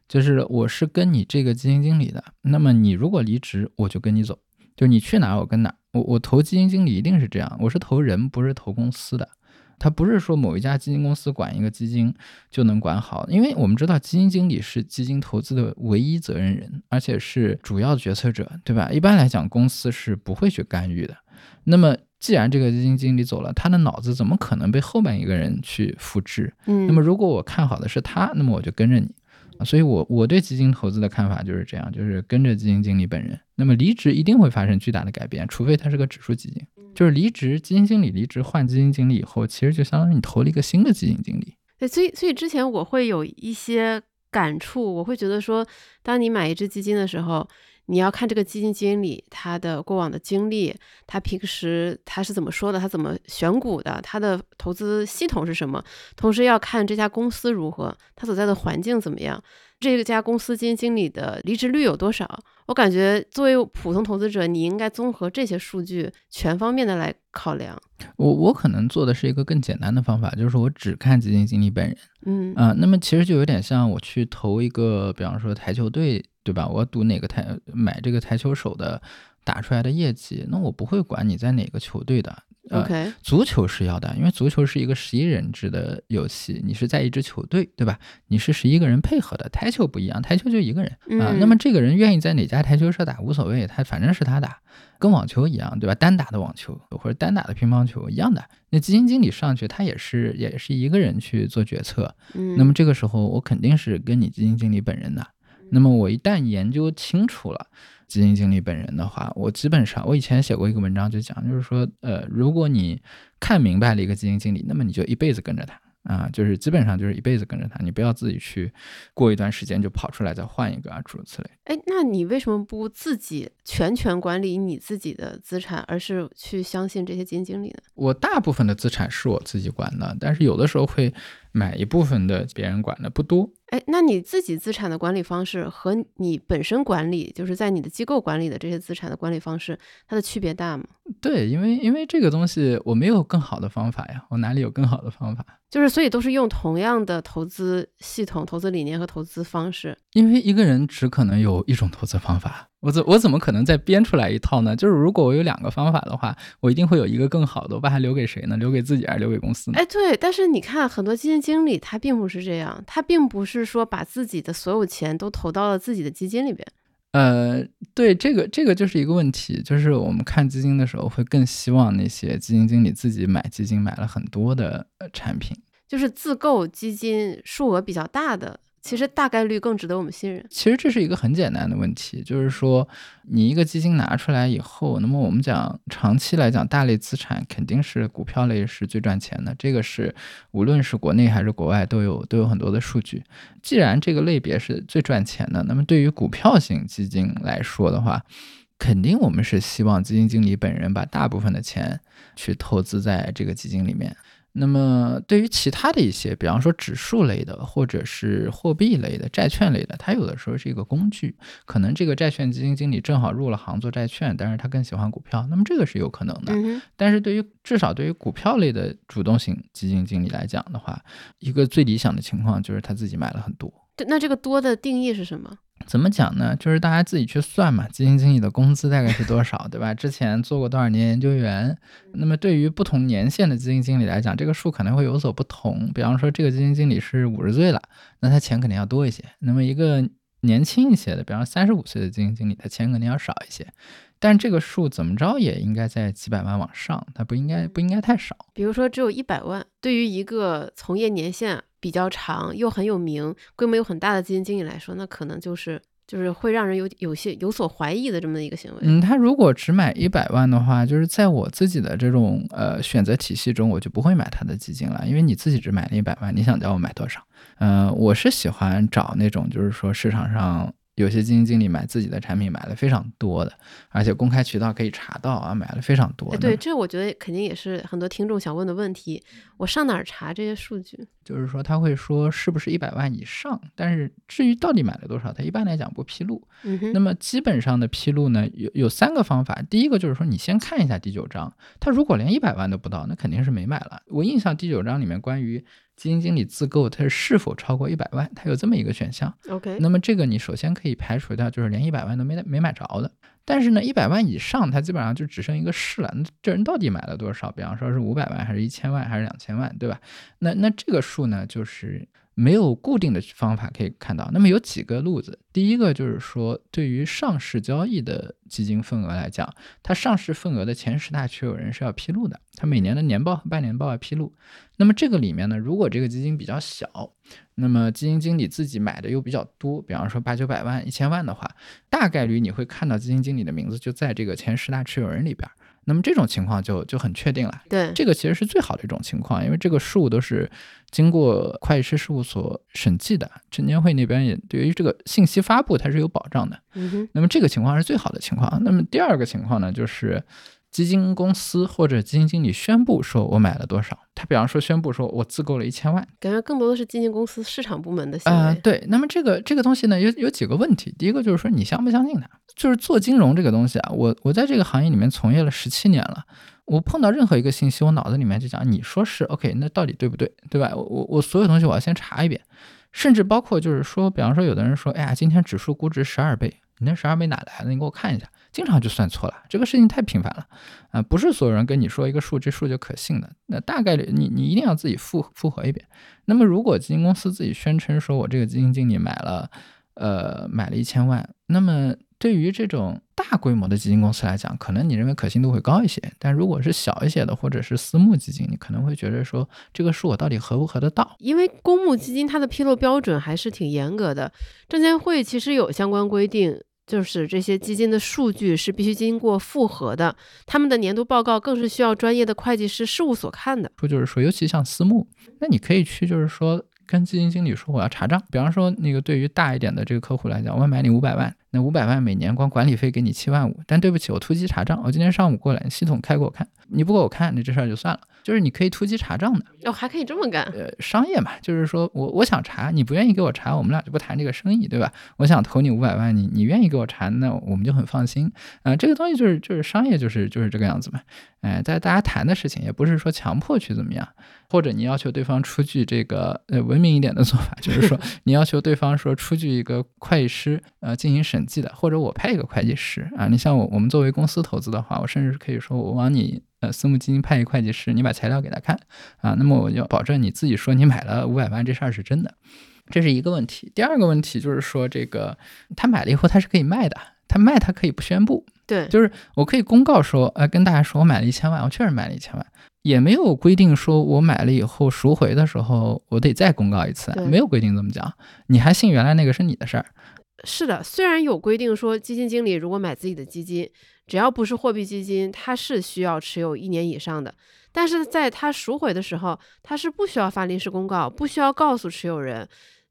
就是我是跟你这个基金经理的，那么你如果离职，我就跟你走，就你去哪我跟哪。我我投基金经理一定是这样，我是投人，不是投公司的。他不是说某一家基金公司管一个基金就能管好，因为我们知道基金经理是基金投资的唯一责任人，而且是主要决策者，对吧？一般来讲，公司是不会去干预的。那么既然这个基金经理走了，他的脑子怎么可能被后面一个人去复制？嗯，那么如果我看好的是他，那么我就跟着你。所以，我我对基金投资的看法就是这样，就是跟着基金经理本人。那么离职一定会发生巨大的改变，除非它是个指数基金。就是离职，基金经理离职换基金经理以后，其实就相当于你投了一个新的基金经理。对，所以所以之前我会有一些感触，我会觉得说，当你买一只基金的时候。你要看这个基金经理他的过往的经历，他平时他是怎么说的，他怎么选股的，他的投资系统是什么，同时要看这家公司如何，他所在的环境怎么样，这家公司基金经理的离职率有多少？我感觉作为普通投资者，你应该综合这些数据，全方面的来考量。我我可能做的是一个更简单的方法，就是我只看基金经理本人。嗯啊，那么其实就有点像我去投一个，比方说台球队。对吧？我赌哪个台买这个台球手的打出来的业绩，那我不会管你在哪个球队的。OK，足球是要的，因为足球是一个十一人制的游戏，你是在一支球队，对吧？你是十一个人配合的。台球不一样，台球就一个人啊。那么这个人愿意在哪家台球社打无所谓，他反正是他打，跟网球一样，对吧？单打的网球或者单打的乒乓球一样的。那基金经理上去，他也是也是一个人去做决策。嗯，那么这个时候我肯定是跟你基金经理本人的。那么我一旦研究清楚了基金经理本人的话，我基本上我以前写过一个文章就讲，就是说，呃，如果你看明白了一个基金经理，那么你就一辈子跟着他啊，就是基本上就是一辈子跟着他，你不要自己去过一段时间就跑出来再换一个啊，诸如此类。哎，那你为什么不自己全权管理你自己的资产，而是去相信这些基金经理呢？我大部分的资产是我自己管的，但是有的时候会买一部分的别人管的，不多。哎，那你自己资产的管理方式和你本身管理，就是在你的机构管理的这些资产的管理方式，它的区别大吗？对，因为因为这个东西我没有更好的方法呀，我哪里有更好的方法？就是所以都是用同样的投资系统、投资理念和投资方式。因为一个人只可能有一种投资方法，我怎我怎么可能再编出来一套呢？就是如果我有两个方法的话，我一定会有一个更好的，我把它留给谁呢？留给自己还是留给公司呢？哎，对，但是你看很多基金经理他并不是这样，他并不是说把自己的所有钱都投到了自己的基金里边。呃，对，这个这个就是一个问题，就是我们看基金的时候，会更希望那些基金经理自己买基金，买了很多的产品，就是自购基金数额比较大的。其实大概率更值得我们信任。其实这是一个很简单的问题，就是说你一个基金拿出来以后，那么我们讲长期来讲，大类资产肯定是股票类是最赚钱的，这个是无论是国内还是国外都有都有很多的数据。既然这个类别是最赚钱的，那么对于股票型基金来说的话，肯定我们是希望基金经理本人把大部分的钱去投资在这个基金里面。那么，对于其他的一些，比方说指数类的，或者是货币类的、债券类的，它有的时候是一个工具。可能这个债券基金经理正好入了行做债券，但是他更喜欢股票，那么这个是有可能的。但是对于至少对于股票类的主动型基金经理来讲的话，一个最理想的情况就是他自己买了很多。对，那这个多的定义是什么？怎么讲呢？就是大家自己去算嘛，基金经理的工资大概是多少，对吧？之前做过多少年研究员？那么对于不同年限的基金经理来讲，这个数可能会有所不同。比方说，这个基金经理是五十岁了，那他钱肯定要多一些。那么一个年轻一些的，比方三十五岁的基金经理，他钱肯定要少一些。但这个数怎么着也应该在几百万往上，它不应该不应该太少。比如说只有一百万，对于一个从业年限。比较长又很有名、规模又很大的基金经理来说，那可能就是就是会让人有有些有所怀疑的这么一个行为。嗯，他如果只买一百万的话，就是在我自己的这种呃选择体系中，我就不会买他的基金了，因为你自己只买了一百万，你想叫我买多少？嗯，我是喜欢找那种就是说市场上。有些基金经理买自己的产品买了非常多的，而且公开渠道可以查到啊，买了非常多的。对，这我觉得肯定也是很多听众想问的问题。我上哪儿查这些数据？就是说他会说是不是一百万以上，但是至于到底买了多少，他一般来讲不披露。嗯哼。那么基本上的披露呢，有有三个方法。第一个就是说你先看一下第九章，他如果连一百万都不到，那肯定是没买了。我印象第九章里面关于。基金经理自购，它是否超过一百万？它有这么一个选项。OK，那么这个你首先可以排除掉，就是连一百万都没没买着的。但是呢，一百万以上，它基本上就只剩一个是了。那这人到底买了多少？比方说是五百万，还是一千万，还是两千万，对吧？那那这个数呢，就是。没有固定的方法可以看到，那么有几个路子。第一个就是说，对于上市交易的基金份额来讲，它上市份额的前十大持有人是要披露的，它每年的年报和半年报要披露。那么这个里面呢，如果这个基金比较小，那么基金经理自己买的又比较多，比方说八九百万、一千万的话，大概率你会看到基金经理的名字就在这个前十大持有人里边。那么这种情况就就很确定了，对，这个其实是最好的一种情况，因为这个数都是经过会计师事务所审计的，证监会那边也对于这个信息发布它是有保障的。嗯哼，那么这个情况是最好的情况。那么第二个情况呢，就是基金公司或者基金经理宣布说我买了多少，他比方说宣布说我自购了一千万，感觉更多的是基金公司市场部门的行为。啊，对。那么这个这个东西呢，有有几个问题，第一个就是说你相不相信他，就是做金融这个东西啊，我我在这个行业里面从业了十七年了。我碰到任何一个信息，我脑子里面就讲，你说是 OK，那到底对不对，对吧？我我我所有东西我要先查一遍，甚至包括就是说，比方说有的人说，哎呀，今天指数估值十二倍，你那十二倍哪来的？你给我看一下，经常就算错了，这个事情太频繁了啊！不是所有人跟你说一个数，这数就可信的，那大概率你你一定要自己复复核一遍。那么如果基金公司自己宣称说我这个基金经理买了，呃，买了一千万，那么。对于这种大规模的基金公司来讲，可能你认为可信度会高一些；但如果是小一些的，或者是私募基金，你可能会觉得说这个数我到底合不合得到？因为公募基金它的披露标准还是挺严格的，证监会其实有相关规定，就是这些基金的数据是必须经过复核的，他们的年度报告更是需要专业的会计师事务所看的。说就是说，尤其像私募，那你可以去就是说跟基金经理说我要查账，比方说那个对于大一点的这个客户来讲，我买你五百万。那五百万每年光管理费给你七万五，但对不起，我突击查账，我今天上午过来，系统开给我看，你不给我看，那这事儿就算了。就是你可以突击查账的，哦，还可以这么干。呃，商业嘛，就是说我我想查，你不愿意给我查，我们俩就不谈这个生意，对吧？我想投你五百万，你你愿意给我查，那我们就很放心。啊，这个东西就是就是商业，就是就是这个样子嘛。哎，在大家谈的事情，也不是说强迫去怎么样，或者你要求对方出具这个呃文明一点的做法，就是说 [laughs] 你要求对方说出具一个会计师呃进行审计的，或者我派一个会计师啊。你像我我们作为公司投资的话，我甚至可以说我往你。呃，私募基金派一会计师，你把材料给他看啊，那么我就保证你自己说你买了五百万这事儿是真的，这是一个问题。第二个问题就是说，这个他买了以后他是可以卖的，他卖他可以不宣布，对，就是我可以公告说，呃，跟大家说我买了一千万，我确实买了一千万，也没有规定说我买了以后赎回的时候我得再公告一次，没有规定这么讲，你还信原来那个是你的事儿。是的，虽然有规定说基金经理如果买自己的基金。只要不是货币基金，它是需要持有一年以上的。但是在它赎回的时候，它是不需要发临时公告，不需要告诉持有人，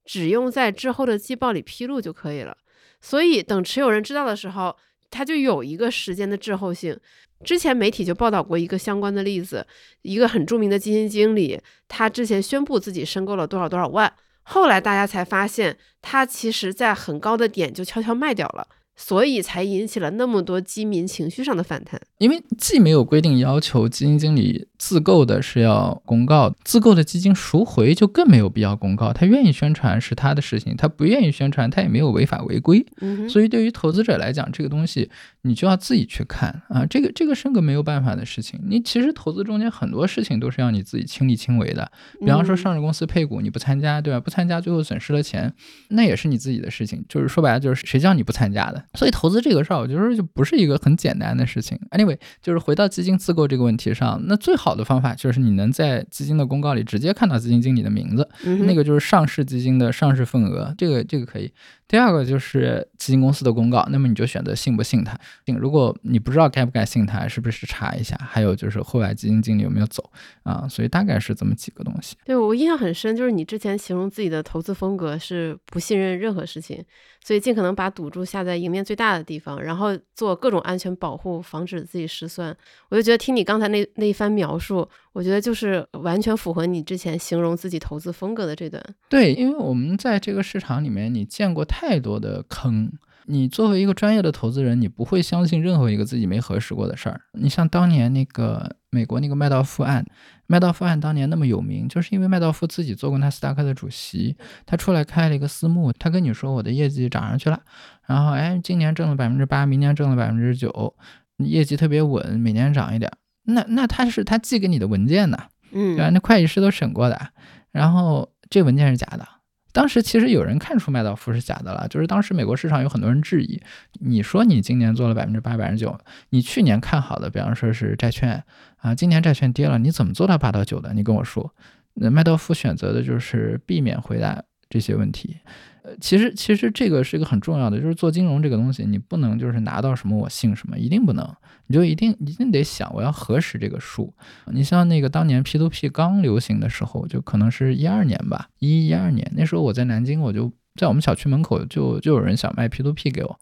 只用在之后的季报里披露就可以了。所以等持有人知道的时候，它就有一个时间的滞后性。之前媒体就报道过一个相关的例子，一个很著名的基金经理，他之前宣布自己申购了多少多少万，后来大家才发现，它其实在很高的点就悄悄卖掉了。所以才引起了那么多基民情绪上的反弹。因为既没有规定要求基金经理自购的是要公告，自购的基金赎回就更没有必要公告。他愿意宣传是他的事情，他不愿意宣传，他也没有违法违规。所以对于投资者来讲，这个东西你就要自己去看啊。这个这个是个没有办法的事情。你其实投资中间很多事情都是要你自己亲力亲为的。比方说上市公司配股，你不参加，对吧？不参加最后损失了钱，那也是你自己的事情。就是说白了，就是谁叫你不参加的。所以投资这个事儿，我觉得就不是一个很简单的事情。Anyway，就是回到基金自购这个问题上，那最好的方法就是你能在基金的公告里直接看到基金经理的名字，那个就是上市基金的上市份额，这个这个可以。第二个就是基金公司的公告，那么你就选择信不信他。如果你不知道该不该信它，是不是查一下？还有就是后来基金经理有没有走啊？所以大概是这么几个东西。对我印象很深，就是你之前形容自己的投资风格是不信任任何事情，所以尽可能把赌注下在赢面最大的地方，然后做各种安全保护，防止自己失算。我就觉得听你刚才那那一番描述。我觉得就是完全符合你之前形容自己投资风格的这段。对，因为我们在这个市场里面，你见过太多的坑。你作为一个专业的投资人，你不会相信任何一个自己没核实过的事儿。你像当年那个美国那个麦道夫案，麦道夫案当年那么有名，就是因为麦道夫自己做过纳斯达克的主席，他出来开了一个私募，他跟你说我的业绩涨上去了，然后哎，今年挣了百分之八，明年挣了百分之九，业绩特别稳，每年涨一点。那那他是他寄给你的文件呢，嗯，对吧？那会计师都审过的，然后这文件是假的。当时其实有人看出麦道夫是假的了，就是当时美国市场有很多人质疑，你说你今年做了百分之八、百分之九，你去年看好的，比方说是债券啊，今年债券跌了，你怎么做到八到九的？你跟我说，那麦道夫选择的就是避免回答这些问题。呃，其实其实这个是一个很重要的，就是做金融这个东西，你不能就是拿到什么我信什么，一定不能，你就一定一定得想我要核实这个数。你像那个当年 P2P 刚流行的时候，就可能是一二年吧，一一二年那时候我在南京，我就在我们小区门口就就有人想卖 P2P 给我，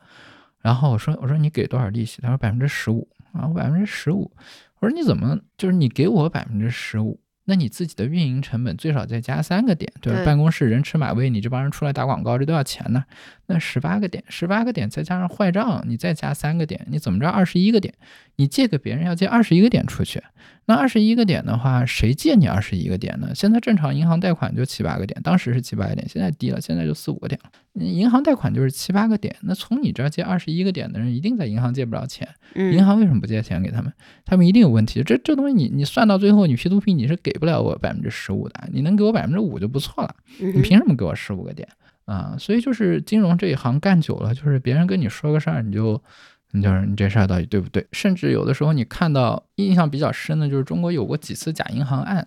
然后我说我说你给多少利息？他说百分之十五啊，我百分之十五。我说你怎么就是你给我百分之十五？那你自己的运营成本最少再加三个点，对吧？办公室人吃马喂，你这帮人出来打广告，这都要钱呢。那十八个点，十八个点再加上坏账，你再加三个点，你怎么着？二十一个点，你借给别人要借二十一个点出去。那二十一个点的话，谁借你二十一个点呢？现在正常银行贷款就七八个点，当时是七八个点，现在低了，现在就四五个点了。银行贷款就是七八个点，那从你这儿借二十一个点的人，一定在银行借不着钱。银行为什么不借钱给他们？他们一定有问题。这这东西你你算到最后，你 P to P 你是给不了我百分之十五的，你能给我百分之五就不错了。你凭什么给我十五个点啊？所以就是金融这一行干久了，就是别人跟你说个事儿，你就。你就是你这事儿到底对不对？甚至有的时候你看到印象比较深的就是中国有过几次假银行案，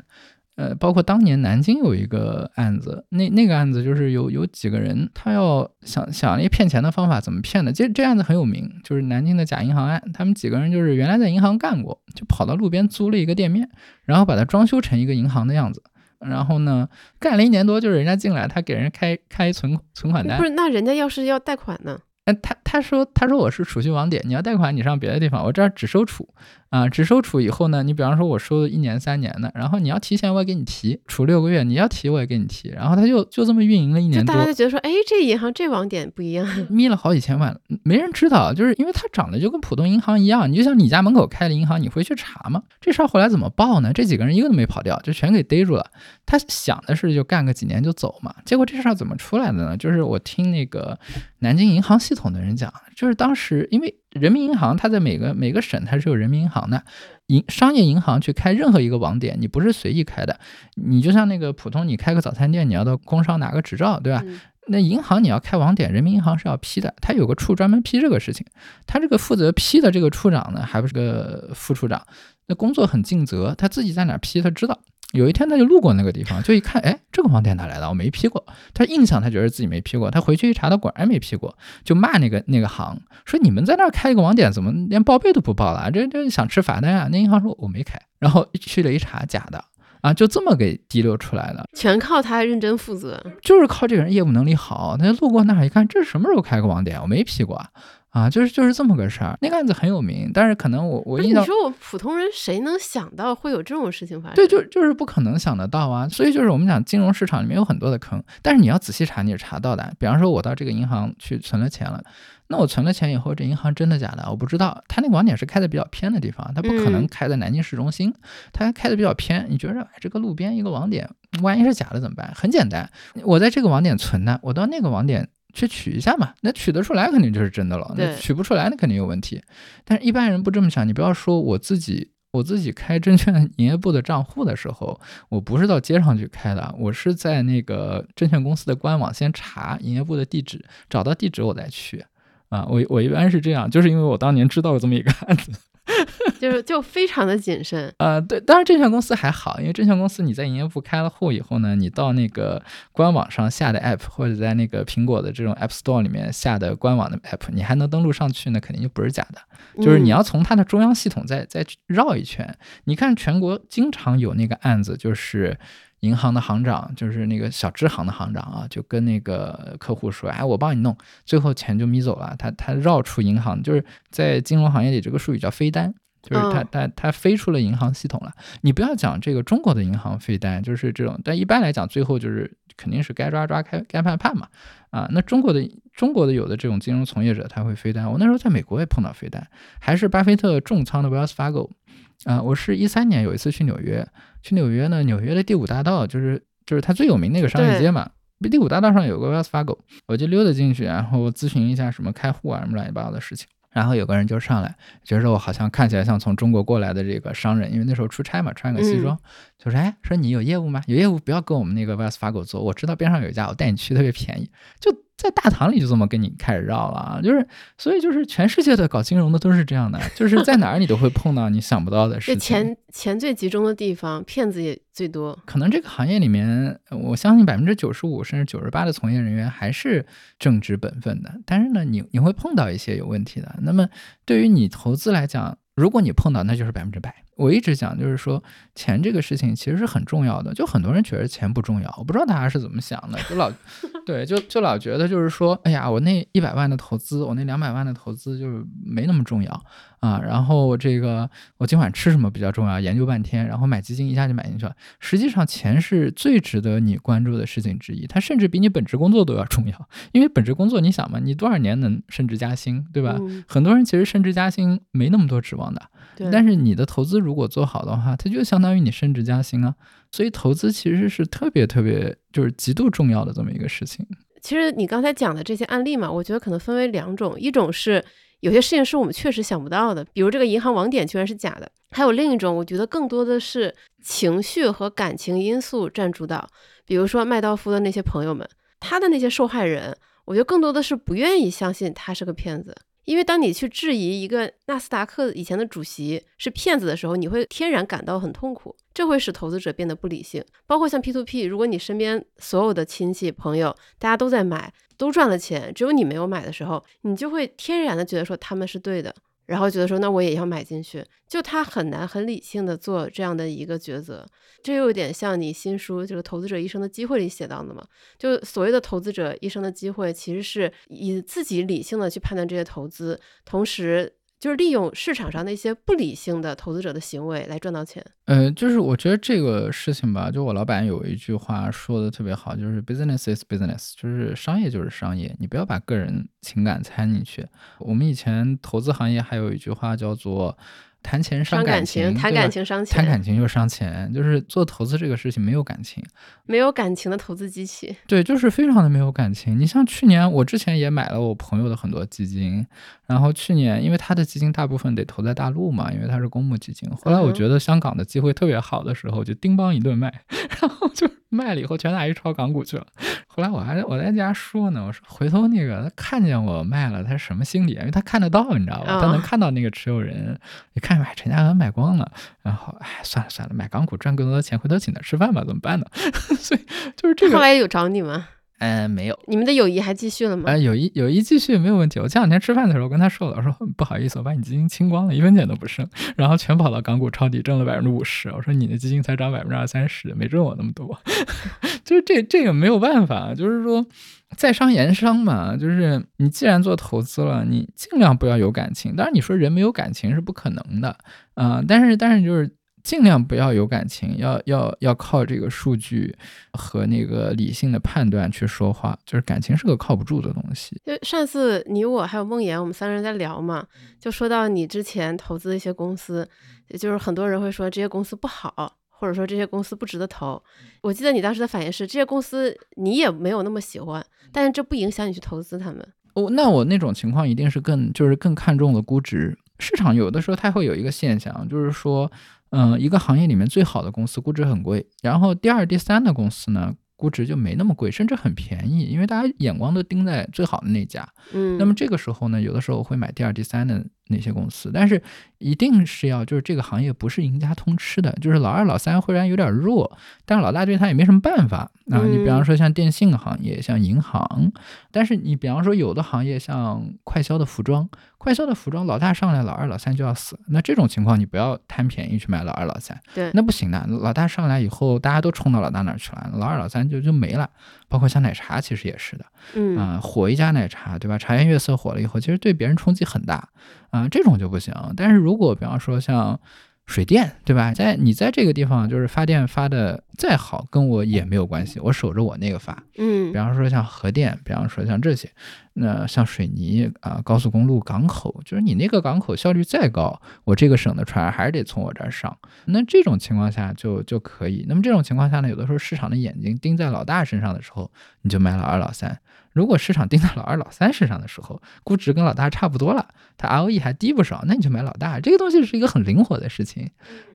呃，包括当年南京有一个案子，那那个案子就是有有几个人他要想想一骗钱的方法，怎么骗的？这这案子很有名，就是南京的假银行案。他们几个人就是原来在银行干过，就跑到路边租了一个店面，然后把它装修成一个银行的样子，然后呢干了一年多，就是人家进来他给人开开存存款单，不是？那人家要是要贷款呢？哎，他他说他说我是储蓄网点，你要贷款你上别的地方，我这儿只收储啊，只收储以后呢，你比方说我收一年三年的，然后你要提前我也给你提，储六个月你要提我也给你提，然后他就就这么运营了一年多，大家就觉得说，哎，这银行这网点不一样，[laughs] 眯了好几千万，没人知道，就是因为它长得就跟普通银行一样，你就像你家门口开的银行，你会去查吗？这事儿后来怎么报呢？这几个人一个都没跑掉，就全给逮住了。他想的是就干个几年就走嘛，结果这事儿怎么出来的呢？就是我听那个南京银行系统的人讲，就是当时因为人民银行它在每个每个省它是有人民银行的，银商业银行去开任何一个网点，你不是随意开的，你就像那个普通你开个早餐店，你要到工商拿个执照，对吧？那银行你要开网点，人民银行是要批的，他有个处专门批这个事情，他这个负责批的这个处长呢，还不是个副处长，那工作很尽责，他自己在哪批他知道。有一天他就路过那个地方，就一看，哎，这个网点哪来的？我没批过。他印象他觉得自己没批过，他回去一查，他果然没批过，就骂那个那个行，说你们在那儿开一个网点，怎么连报备都不报了？这这想吃罚单啊？那银行说我没开，然后去了一查，假的啊，就这么给滴溜出来的，全靠他认真负责，就是靠这个人业务能力好。他路过那儿一看，这是什么时候开个网点？我没批过。啊，就是就是这么个事儿，那个案子很有名，但是可能我我印象，你说我普通人谁能想到会有这种事情发生？对，就就是不可能想得到啊，所以就是我们讲金融市场里面有很多的坑，但是你要仔细查，你是查到的。比方说，我到这个银行去存了钱了，那我存了钱以后，这银行真的假的？我不知道，他那个网点是开的比较偏的地方，他不可能开在南京市中心，他开的比较偏。你觉得这个路边一个网点，万一是假的怎么办？很简单，我在这个网点存的，我到那个网点。去取一下嘛，那取得出来肯定就是真的了。那取不出来，那肯定有问题。但是一般人不这么想。你不要说我自己，我自己开证券营业部的账户的时候，我不是到街上去开的，我是在那个证券公司的官网先查营业部的地址，找到地址我再去。啊，我我一般是这样，就是因为我当年知道有这么一个案子。[laughs] 就是就非常的谨慎，呃，对，当然证券公司还好，因为证券公司你在营业部开了户以后呢，你到那个官网上下的 app，或者在那个苹果的这种 app store 里面下的官网的 app，你还能登录上去呢，肯定就不是假的。就是你要从它的中央系统再再绕一圈。你看全国经常有那个案子，就是银行的行长，就是那个小支行的行长啊，就跟那个客户说，哎，我帮你弄，最后钱就眯走了。他他绕出银行，就是在金融行业里这个术语叫飞单。就是他他他飞出了银行系统了。你不要讲这个中国的银行飞单，就是这种。但一般来讲，最后就是肯定是该抓抓，该该判判嘛。啊，那中国的中国的有的这种金融从业者他会飞单。我那时候在美国也碰到飞单，还是巴菲特重仓的 Wells Fargo。啊，我是一三年有一次去纽约，去纽约呢，纽约的第五大道就是就是它最有名那个商业街嘛。第五大道上有个 Wells Fargo，我就溜达进去，然后咨询一下什么开户啊什么乱七八糟的事情。然后有个人就上来，觉得我好像看起来像从中国过来的这个商人，因为那时候出差嘛，穿个西装，就说：“哎，说你有业务吗？有业务不要跟我们那个 Wells Fargo 做，我知道边上有一家，我带你去，特别便宜。”就。在大堂里就这么跟你开始绕了啊，就是所以就是全世界的搞金融的都是这样的，就是在哪儿你都会碰到你想不到的事情。钱钱最集中的地方，骗子也最多。可能这个行业里面，我相信百分之九十五甚至九十八的从业人员还是正直本分的，但是呢，你你会碰到一些有问题的。那么对于你投资来讲，如果你碰到，那就是百分之百。我一直讲，就是说钱这个事情其实是很重要的。就很多人觉得钱不重要，我不知道大家是怎么想的，就老 [laughs] 对，就就老觉得就是说，哎呀，我那一百万的投资，我那两百万的投资就是没那么重要啊。然后这个我今晚吃什么比较重要，研究半天，然后买基金一下就买进去了。实际上，钱是最值得你关注的事情之一，它甚至比你本职工作都要重要。因为本职工作，你想嘛，你多少年能升职加薪，对吧？很多人其实升职加薪没那么多指望的。但是你的投资如果做好的话，它就相当于你升职加薪啊。所以投资其实是特别特别就是极度重要的这么一个事情。其实你刚才讲的这些案例嘛，我觉得可能分为两种，一种是有些事情是我们确实想不到的，比如这个银行网点居然是假的；还有另一种，我觉得更多的是情绪和感情因素占主导。比如说麦道夫的那些朋友们，他的那些受害人，我觉得更多的是不愿意相信他是个骗子。因为当你去质疑一个纳斯达克以前的主席是骗子的时候，你会天然感到很痛苦，这会使投资者变得不理性。包括像 P to P，如果你身边所有的亲戚朋友大家都在买，都赚了钱，只有你没有买的时候，你就会天然的觉得说他们是对的。然后觉得说那我也要买进去，就他很难很理性的做这样的一个抉择。这又有点像你新书这个《投资者一生的机会》里写到的嘛，就所谓的投资者一生的机会，其实是以自己理性的去判断这些投资，同时。就是利用市场上那些不理性的投资者的行为来赚到钱。呃，就是我觉得这个事情吧，就我老板有一句话说的特别好，就是 business is business，就是商业就是商业，你不要把个人情感掺进去。我们以前投资行业还有一句话叫做。谈钱伤感情，谈感情伤钱，谈感情又伤钱，就是做投资这个事情没有感情，没有感情的投资机器，对，就是非常的没有感情。你像去年，我之前也买了我朋友的很多基金，然后去年因为他的基金大部分得投在大陆嘛，因为他是公募基金，后来我觉得香港的机会特别好的时候，就叮当一顿卖，[laughs] 然后就。卖了以后全拿去炒港股去了。后来我还我在家说呢，我说回头那个他看见我卖了，他是什么心理？因为他看得到，你知道吧？他能看到那个持有人，一看买陈家文卖光了，然后哎算了算了，买港股赚更多的钱，回头请他吃饭吧，怎么办呢？[laughs] 所以就是这个。后来有找你吗？嗯，没有。你们的友谊还继续了吗？哎，友谊友谊继续没有问题。我前两天吃饭的时候跟他说了，我说不好意思，我把你基金清光了，一分钱都不剩，然后全跑到港股抄底，挣了百分之五十。我说你的基金才涨百分之二三十，没挣我那么多。就是这这个没有办法，就是说在商言商嘛，就是你既然做投资了，你尽量不要有感情。当然你说人没有感情是不可能的啊，但是但是就是。尽量不要有感情，要要要靠这个数据和那个理性的判断去说话。就是感情是个靠不住的东西。就上次你我还有梦妍，我们三个人在聊嘛，就说到你之前投资的一些公司，就是很多人会说这些公司不好，或者说这些公司不值得投。我记得你当时的反应是，这些公司你也没有那么喜欢，但是这不影响你去投资他们。哦，那我那种情况一定是更就是更看重的估值。市场有的时候它会有一个现象，就是说。嗯，一个行业里面最好的公司估值很贵，然后第二、第三的公司呢，估值就没那么贵，甚至很便宜，因为大家眼光都盯在最好的那家。嗯，那么这个时候呢，有的时候会买第二、第三的。那些公司，但是一定是要就是这个行业不是赢家通吃的，就是老二老三虽然有点弱，但是老大对他也没什么办法啊。你比方说像电信行业、像银行，但是你比方说有的行业像快销的服装，快销的服装老大上来，老二老三就要死。那这种情况你不要贪便宜去买老二老三，对，那不行的。老大上来以后，大家都冲到老大那儿去了，老二老三就就没了。包括像奶茶其实也是的，嗯啊，火一家奶茶对吧？茶颜悦色火了以后，其实对别人冲击很大。啊，这种就不行。但是如果比方说像水电，对吧？在你在这个地方就是发电发的再好，跟我也没有关系，我守着我那个发。嗯，比方说像核电，比方说像这些，那像水泥啊、高速公路、港口，就是你那个港口效率再高，我这个省的船还是得从我这儿上。那这种情况下就就可以。那么这种情况下呢，有的时候市场的眼睛盯在老大身上的时候，你就买老二、老三。如果市场盯在老二、老三身上的时候，估值跟老大差不多了，它 ROE 还低不少，那你就买老大。这个东西是一个很灵活的事情，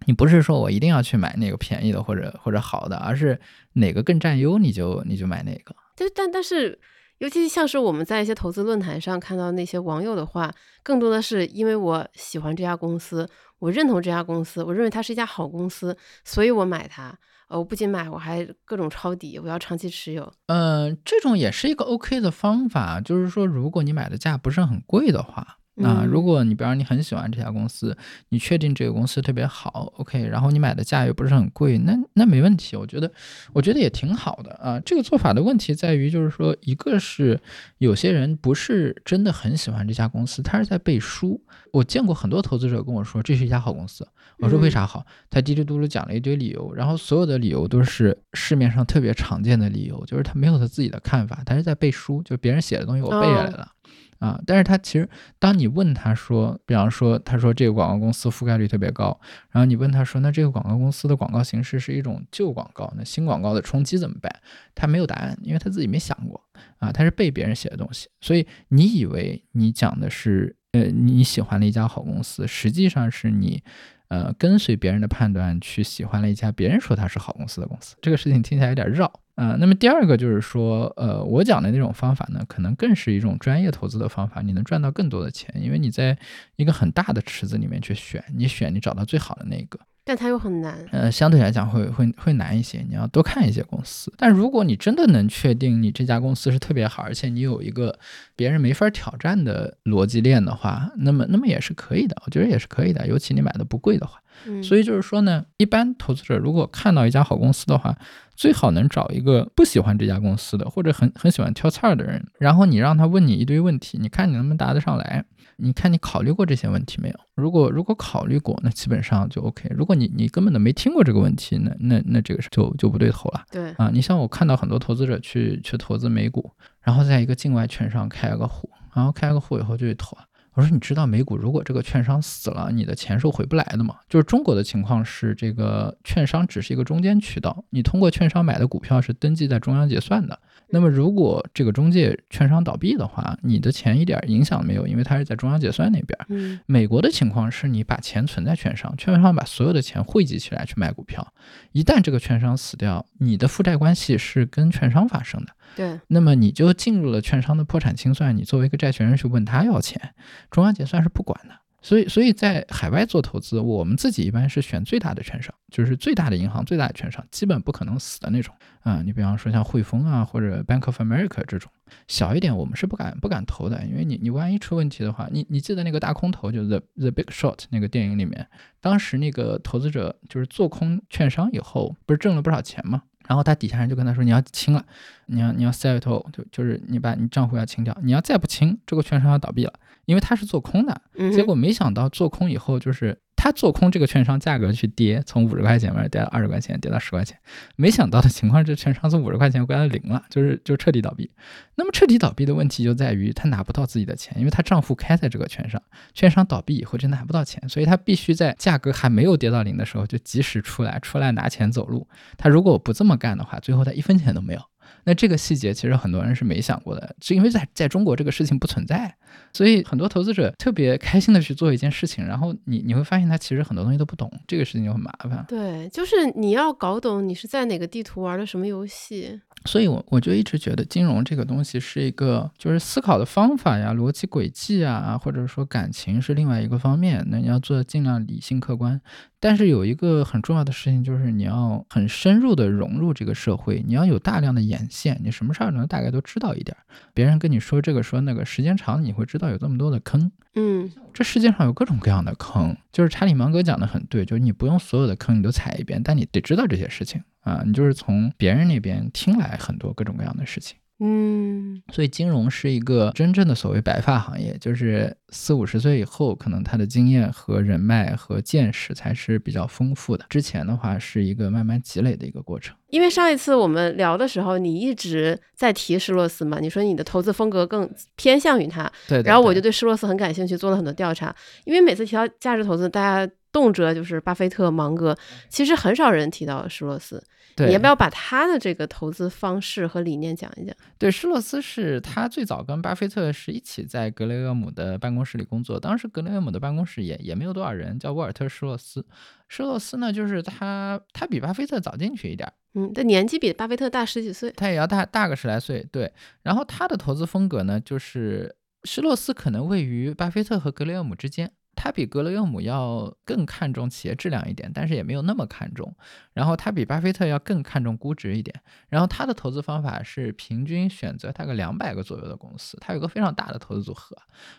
你不是说我一定要去买那个便宜的或者或者好的，而是哪个更占优，你就你就买哪个。但但但是，尤其像是我们在一些投资论坛上看到那些网友的话，更多的是因为我喜欢这家公司，我认同这家公司，我认为它是一家好公司，所以我买它。呃，我不仅买，我还各种抄底，我要长期持有。嗯，这种也是一个 OK 的方法，就是说，如果你买的价不是很贵的话。啊，如果你比方你很喜欢这家公司，你确定这个公司特别好，OK，然后你买的价又不是很贵，那那没问题，我觉得，我觉得也挺好的啊。这个做法的问题在于，就是说，一个是有些人不是真的很喜欢这家公司，他是在背书。我见过很多投资者跟我说，这是一家好公司，我说为啥好？他嘀哩嘟噜讲了一堆理由，然后所有的理由都是市面上特别常见的理由，就是他没有他自己的看法，他是在背书，就是别人写的东西我背下来了。啊，但是他其实，当你问他说，比方说，他说这个广告公司覆盖率特别高，然后你问他说，那这个广告公司的广告形式是一种旧广告，那新广告的冲击怎么办？他没有答案，因为他自己没想过啊，他是背别人写的东西，所以你以为你讲的是，呃，你喜欢的一家好公司，实际上是你。呃，跟随别人的判断去喜欢了一家别人说它是好公司的公司，这个事情听起来有点绕啊。那么第二个就是说，呃，我讲的那种方法呢，可能更是一种专业投资的方法，你能赚到更多的钱，因为你在一个很大的池子里面去选，你选你找到最好的那个。但它又很难。呃，相对来讲会会会难一些，你要多看一些公司。但如果你真的能确定你这家公司是特别好，而且你有一个别人没法挑战的逻辑链的话，那么那么也是可以的，我觉得也是可以的，尤其你买的不贵的话。嗯，所以就是说呢，一般投资者如果看到一家好公司的话，最好能找一个不喜欢这家公司的，或者很很喜欢挑刺儿的人，然后你让他问你一堆问题，你看你能不能答得上来。你看你考虑过这些问题没有？如果如果考虑过，那基本上就 OK。如果你你根本都没听过这个问题，那那那这个就就不对头了。对啊，你像我看到很多投资者去去投资美股，然后在一个境外券商开了个户，然后开了个户以后就去投。我说你知道美股如果这个券商死了，你的钱是回不来的吗？就是中国的情况是，这个券商只是一个中间渠道，你通过券商买的股票是登记在中央结算的。那么如果这个中介券商倒闭的话，你的钱一点影响没有，因为它是在中央结算那边。嗯美国的情况是你把钱存在券商，券商把所有的钱汇集起来去买股票，一旦这个券商死掉，你的负债关系是跟券商发生的。对，那么你就进入了券商的破产清算，你作为一个债权人去问他要钱，中央结算是不管的。所以，所以在海外做投资，我们自己一般是选最大的券商，就是最大的银行、最大的券商，基本不可能死的那种啊、你比方说像汇丰啊，或者 Bank of America 这种，小一点我们是不敢不敢投的，因为你你万一出问题的话，你你记得那个大空头，就是 The The Big Short 那个电影里面，当时那个投资者就是做空券商以后，不是挣了不少钱吗？然后他底下人就跟他说：“你要清了，你要你要 settle，就就是你把你账户要清掉，你要再不清，这个券商要倒闭了，因为他是做空的。结果没想到做空以后，就是他做空这个券商价格去跌，从五十块钱慢慢跌到二十块钱，跌到十块钱。没想到的情况，这券商从五十块钱归到零了，就是就彻底倒闭。那么彻底倒闭的问题就在于他拿不到自己的钱，因为他账户开在这个券商，券商倒闭以后就拿不到钱，所以他必须在价格还没有跌到零的时候就及时出来，出来拿钱走路。他如果不这么干的话，最后他一分钱都没有。那这个细节其实很多人是没想过的，是因为在在中国这个事情不存在，所以很多投资者特别开心的去做一件事情，然后你你会发现他其实很多东西都不懂，这个事情就很麻烦。对，就是你要搞懂你是在哪个地图玩的什么游戏。所以我我就一直觉得金融这个东西是一个就是思考的方法呀、逻辑轨迹啊，或者说感情是另外一个方面。那你要做得尽量理性客观，但是有一个很重要的事情就是你要很深入的融入这个社会，你要有大量的眼线，你什么事儿能大概都知道一点儿。别人跟你说这个说那个，时间长了你会知道有这么多的坑。嗯这世界上有各种各样的坑，就是查理芒格讲的很对，就是你不用所有的坑你都踩一遍，但你得知道这些事情啊，你就是从别人那边听来很多各种各样的事情。嗯所以金融是一个真正的所谓白发行业，就是四五十岁以后，可能他的经验和人脉和见识才是比较丰富的。之前的话是一个慢慢积累的一个过程。因为上一次我们聊的时候，你一直在提施洛斯嘛，你说你的投资风格更偏向于他，对然后我就对施洛斯很感兴趣，做了很多调查。因为每次提到价值投资，大家动辄就是巴菲特、芒格，其实很少人提到施洛斯。对，你要不要把他的这个投资方式和理念讲一讲？对，施洛斯是他最早跟巴菲特是一起在格雷厄姆的办公室里工作，当时格雷厄姆的办公室也也没有多少人，叫沃尔特·施洛斯。施洛斯呢，就是他他比巴菲特早进去一点儿，嗯，他年纪比巴菲特大十几岁。他也要大大个十来岁，对。然后他的投资风格呢，就是施洛斯可能位于巴菲特和格雷厄姆之间，他比格雷厄姆要更看重企业质量一点，但是也没有那么看重。然后他比巴菲特要更看重估值一点。然后他的投资方法是平均选择大概两百个左右的公司，他有个非常大的投资组合。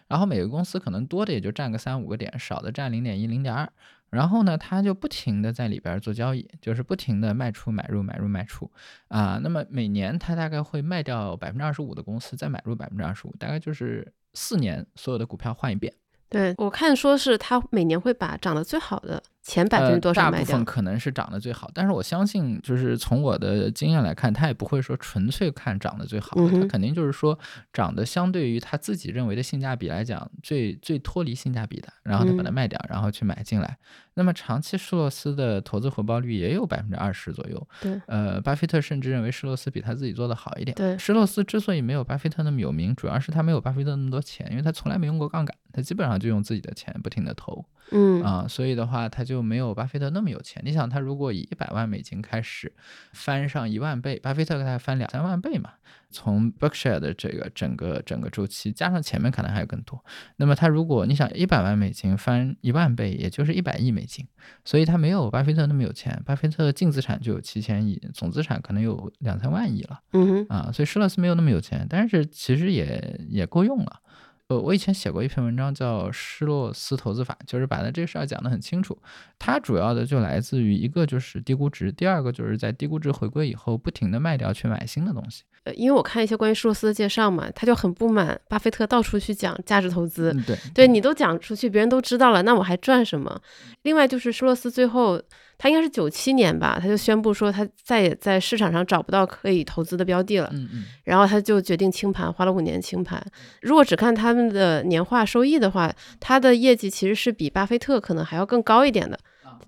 然后每个公司可能多的也就占个三五个点，少的占零点一、零点二。然后呢，他就不停的在里边做交易，就是不停的卖出、买入、买入、卖出啊。那么每年他大概会卖掉百分之二十五的公司，再买入百分之二十五，大概就是四年所有的股票换一遍。对我看说是他每年会把涨得最好的前百分之多少卖掉呃大部分。可能是涨得最好，但是我相信，就是从我的经验来看，他也不会说纯粹看涨得最好的，他肯定就是说涨得相对于他自己认为的性价比来讲，最最脱离性价比的，然后他把它嗯卖掉，然后去买进来。那么长期施洛斯的投资回报率也有百分之二十左右。对，呃，巴菲特甚至认为施洛斯比他自己做的好一点。对施洛斯之所以没有巴菲特那么有名，主要是他没有巴菲特那么多钱，因为他从来没用过杠杆。他基本上就用自己的钱不停的投嗯啊，所以的话他就没有巴菲特那么有钱。你想，他如果以一百万美金开始翻上一万倍，巴菲特给他翻两三万倍嘛，从 Berkshire 的这个整个整个周期加上前面可能还有更多。那么他如果你想一百万美金翻一万倍，也就是一百亿美金，所以他没有巴菲特那么有钱。巴菲特净资产就有七千亿，总资产可能有两三万亿了。嗯哼啊，所以施乐斯没有那么有钱，但是其实也也够用了。呃，我以前写过一篇文章叫《施洛斯投资法》，就是把它这个事儿讲得很清楚。它主要的就来自于一个就是低估值，第二个就是在低估值回归以后，不停的卖掉去买新的东西。呃，因为我看一些关于施洛斯的介绍嘛，他就很不满巴菲特到处去讲价值投资，嗯，对，对你都讲出去，别人都知道了，那我还赚什么？另外就是施罗斯最后，他应该是九七年吧，他就宣布说他再也在市场上找不到可以投资的标的了，嗯嗯，然后他就决定清盘，花了五年清盘。如果只看他们的年化收益的话，他的业绩其实是比巴菲特可能还要更高一点的，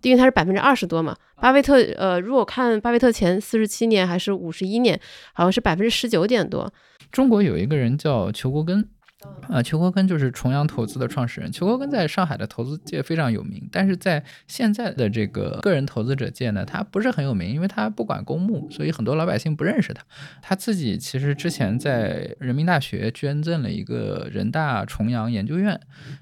因为他是百分之二十多嘛。巴菲特呃，如果看巴菲特前四十七年还是五十一年，好像是百分之十九点多。中国有一个人叫裘国根。啊，裘国根就是重阳投资的创始人。裘国根在上海的投资界非常有名，但是在现在的这个个人投资者界呢，他不是很有名，因为他不管公募，所以很多老百姓不认识他。他自己其实之前在人民大学捐赠了一个人大重阳研究院，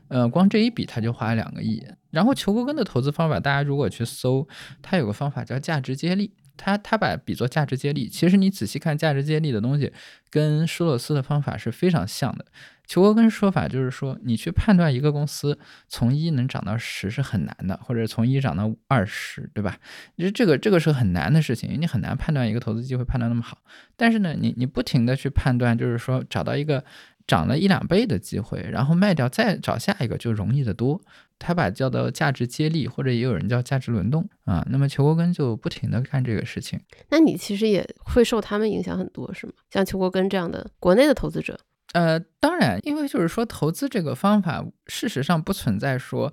呃，光这一笔他就花了两个亿。然后裘国根的投资方法，大家如果去搜，他有个方法叫价值接力。他他把比作价值接力，其实你仔细看价值接力的东西，跟舒洛斯的方法是非常像的。裘国根说法就是说，你去判断一个公司从一能涨到十是很难的，或者从一涨到二十，对吧？其实这个这个是很难的事情，你很难判断一个投资机会判断那么好。但是呢，你你不停的去判断，就是说找到一个涨了一两倍的机会，然后卖掉再找下一个就容易得多。他把叫做价值接力，或者也有人叫价值轮动啊。那么裘国根就不停的干这个事情。那你其实也会受他们影响很多，是吗？像裘国根这样的国内的投资者，呃，当然，因为就是说投资这个方法，事实上不存在说，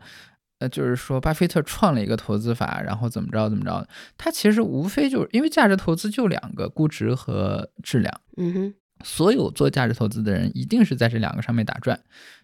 呃，就是说巴菲特创了一个投资法，然后怎么着怎么着。他其实无非就是因为价值投资就两个，估值和质量。嗯哼，所有做价值投资的人一定是在这两个上面打转。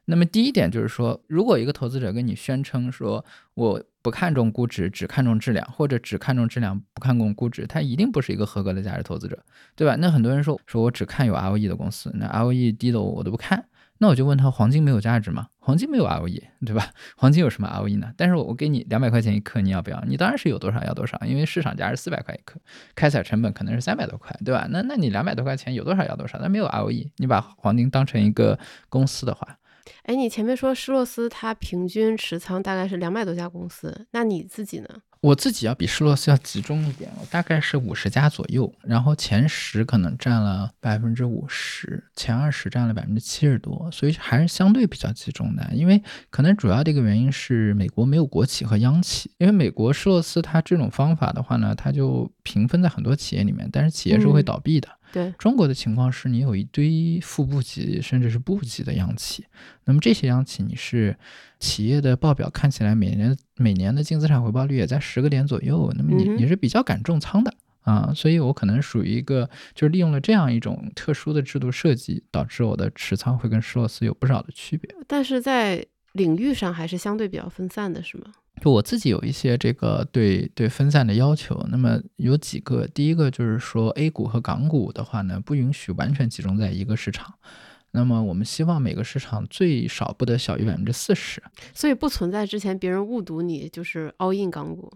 那么第一点就是说，如果一个投资者跟你宣称说我不看重估值，只看重质量，或者只看重质量不看重估值，他一定不是一个合格的价值投资者，对吧？那很多人说说我只看有 ROE 的公司，那 ROE 低的我我都不看。那我就问他，黄金没有价值吗？黄金没有 ROE，对吧？黄金有什么 ROE 呢？但是我给你两百块钱一克，你要不要？你当然是有多少要多少，因为市场价是四百块一克，开采成本可能是三百多块，对吧？那那你两百多块钱有多少要多少？那没有 ROE，你把黄金当成一个公司的话。哎，你前面说施洛斯他平均持仓大概是两百多家公司，那你自己呢？我自己要比施洛斯要集中一点，我大概是五十家左右，然后前十可能占了百分之五十，前二十占了百分之七十多，所以还是相对比较集中的。因为可能主要的一个原因是美国没有国企和央企，因为美国施洛斯它这种方法的话呢，它就平分在很多企业里面，但是企业是会倒闭的。对中国的情况是你有一堆副部级甚至是部级的央企，那么这些央企你是企业的报表看起来每年每年的净资产回报率也在十个点左右，那么你你是比较敢重仓的啊，所以我可能属于一个就是利用了这样一种特殊的制度设计，导致我的持仓会跟施洛斯有不少的区别。但是在领域上还是相对比较分散的，是吗？就我自己有一些这个对对分散的要求，那么有几个，第一个就是说 A 股和港股的话呢，不允许完全集中在一个市场，那么我们希望每个市场最少不得小于百分之四十。所以不存在之前别人误读你就是 all in 港股。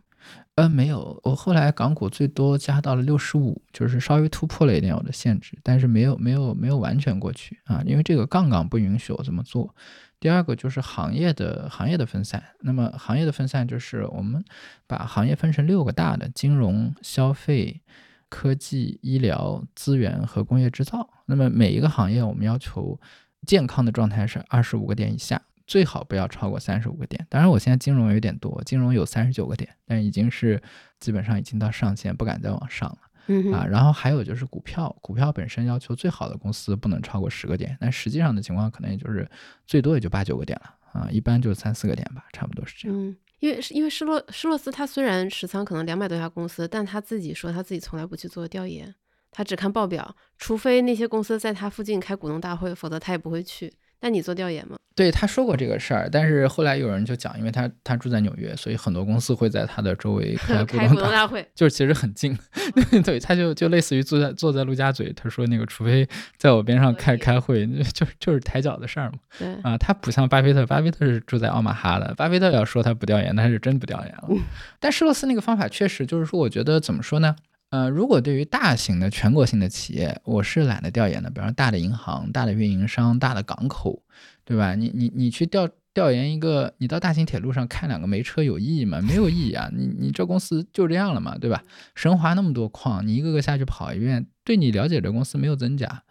呃，没有，我后来港股最多加到了六十五，就是稍微突破了一点我的限制，但是没有没有没有完全过去啊，因为这个杠杆不允许我这么做。第二个就是行业的行业的分散，那么行业的分散就是我们把行业分成六个大的：金融、消费、科技、医疗、资源和工业制造。那么每一个行业我们要求健康的状态是二十五个点以下。最好不要超过三十五个点。当然，我现在金融有点多，金融有三十九个点，但已经是基本上已经到上限，不敢再往上了嗯，。啊然后还有就是股票，股票本身要求最好的公司不能超过十个点，但实际上的情况可能也就是最多也就八九个点了啊，一般就三四个点吧，差不多是这样。嗯，因为是因为施洛施洛斯他虽然持仓可能两百多家公司，但他自己说他自己从来不去做调研，他只看报表，除非那些公司在他附近开股东大会，否则他也不会去。那你做调研吗？对，他说过这个事儿，但是后来有人就讲，因为他他住在纽约，所以很多公司会在他的周围开 [laughs] 股开东大会，就是其实很近，[laughs] 对，他就就类似于坐在坐在陆家嘴，他说那个除非在我边上开开会，就就是抬脚的事儿嘛。对，啊，他不像巴菲特，巴菲特是住在奥马哈的，巴菲特要说他不调研，那是真不调研了。嗯但施洛斯那个方法确实就是说，我觉得怎么说呢？呃，如果对于大型的全国性的企业，我是懒得调研的，比方大的银行、大的运营商、大的港口，对吧？你你你去调调研一个，你到大型铁路上看两个煤车有意义吗？没有意义啊！你你这公司就这样了嘛，对吧？神华那么多矿，你一个个下去跑一遍，对你了解这公司没有增加。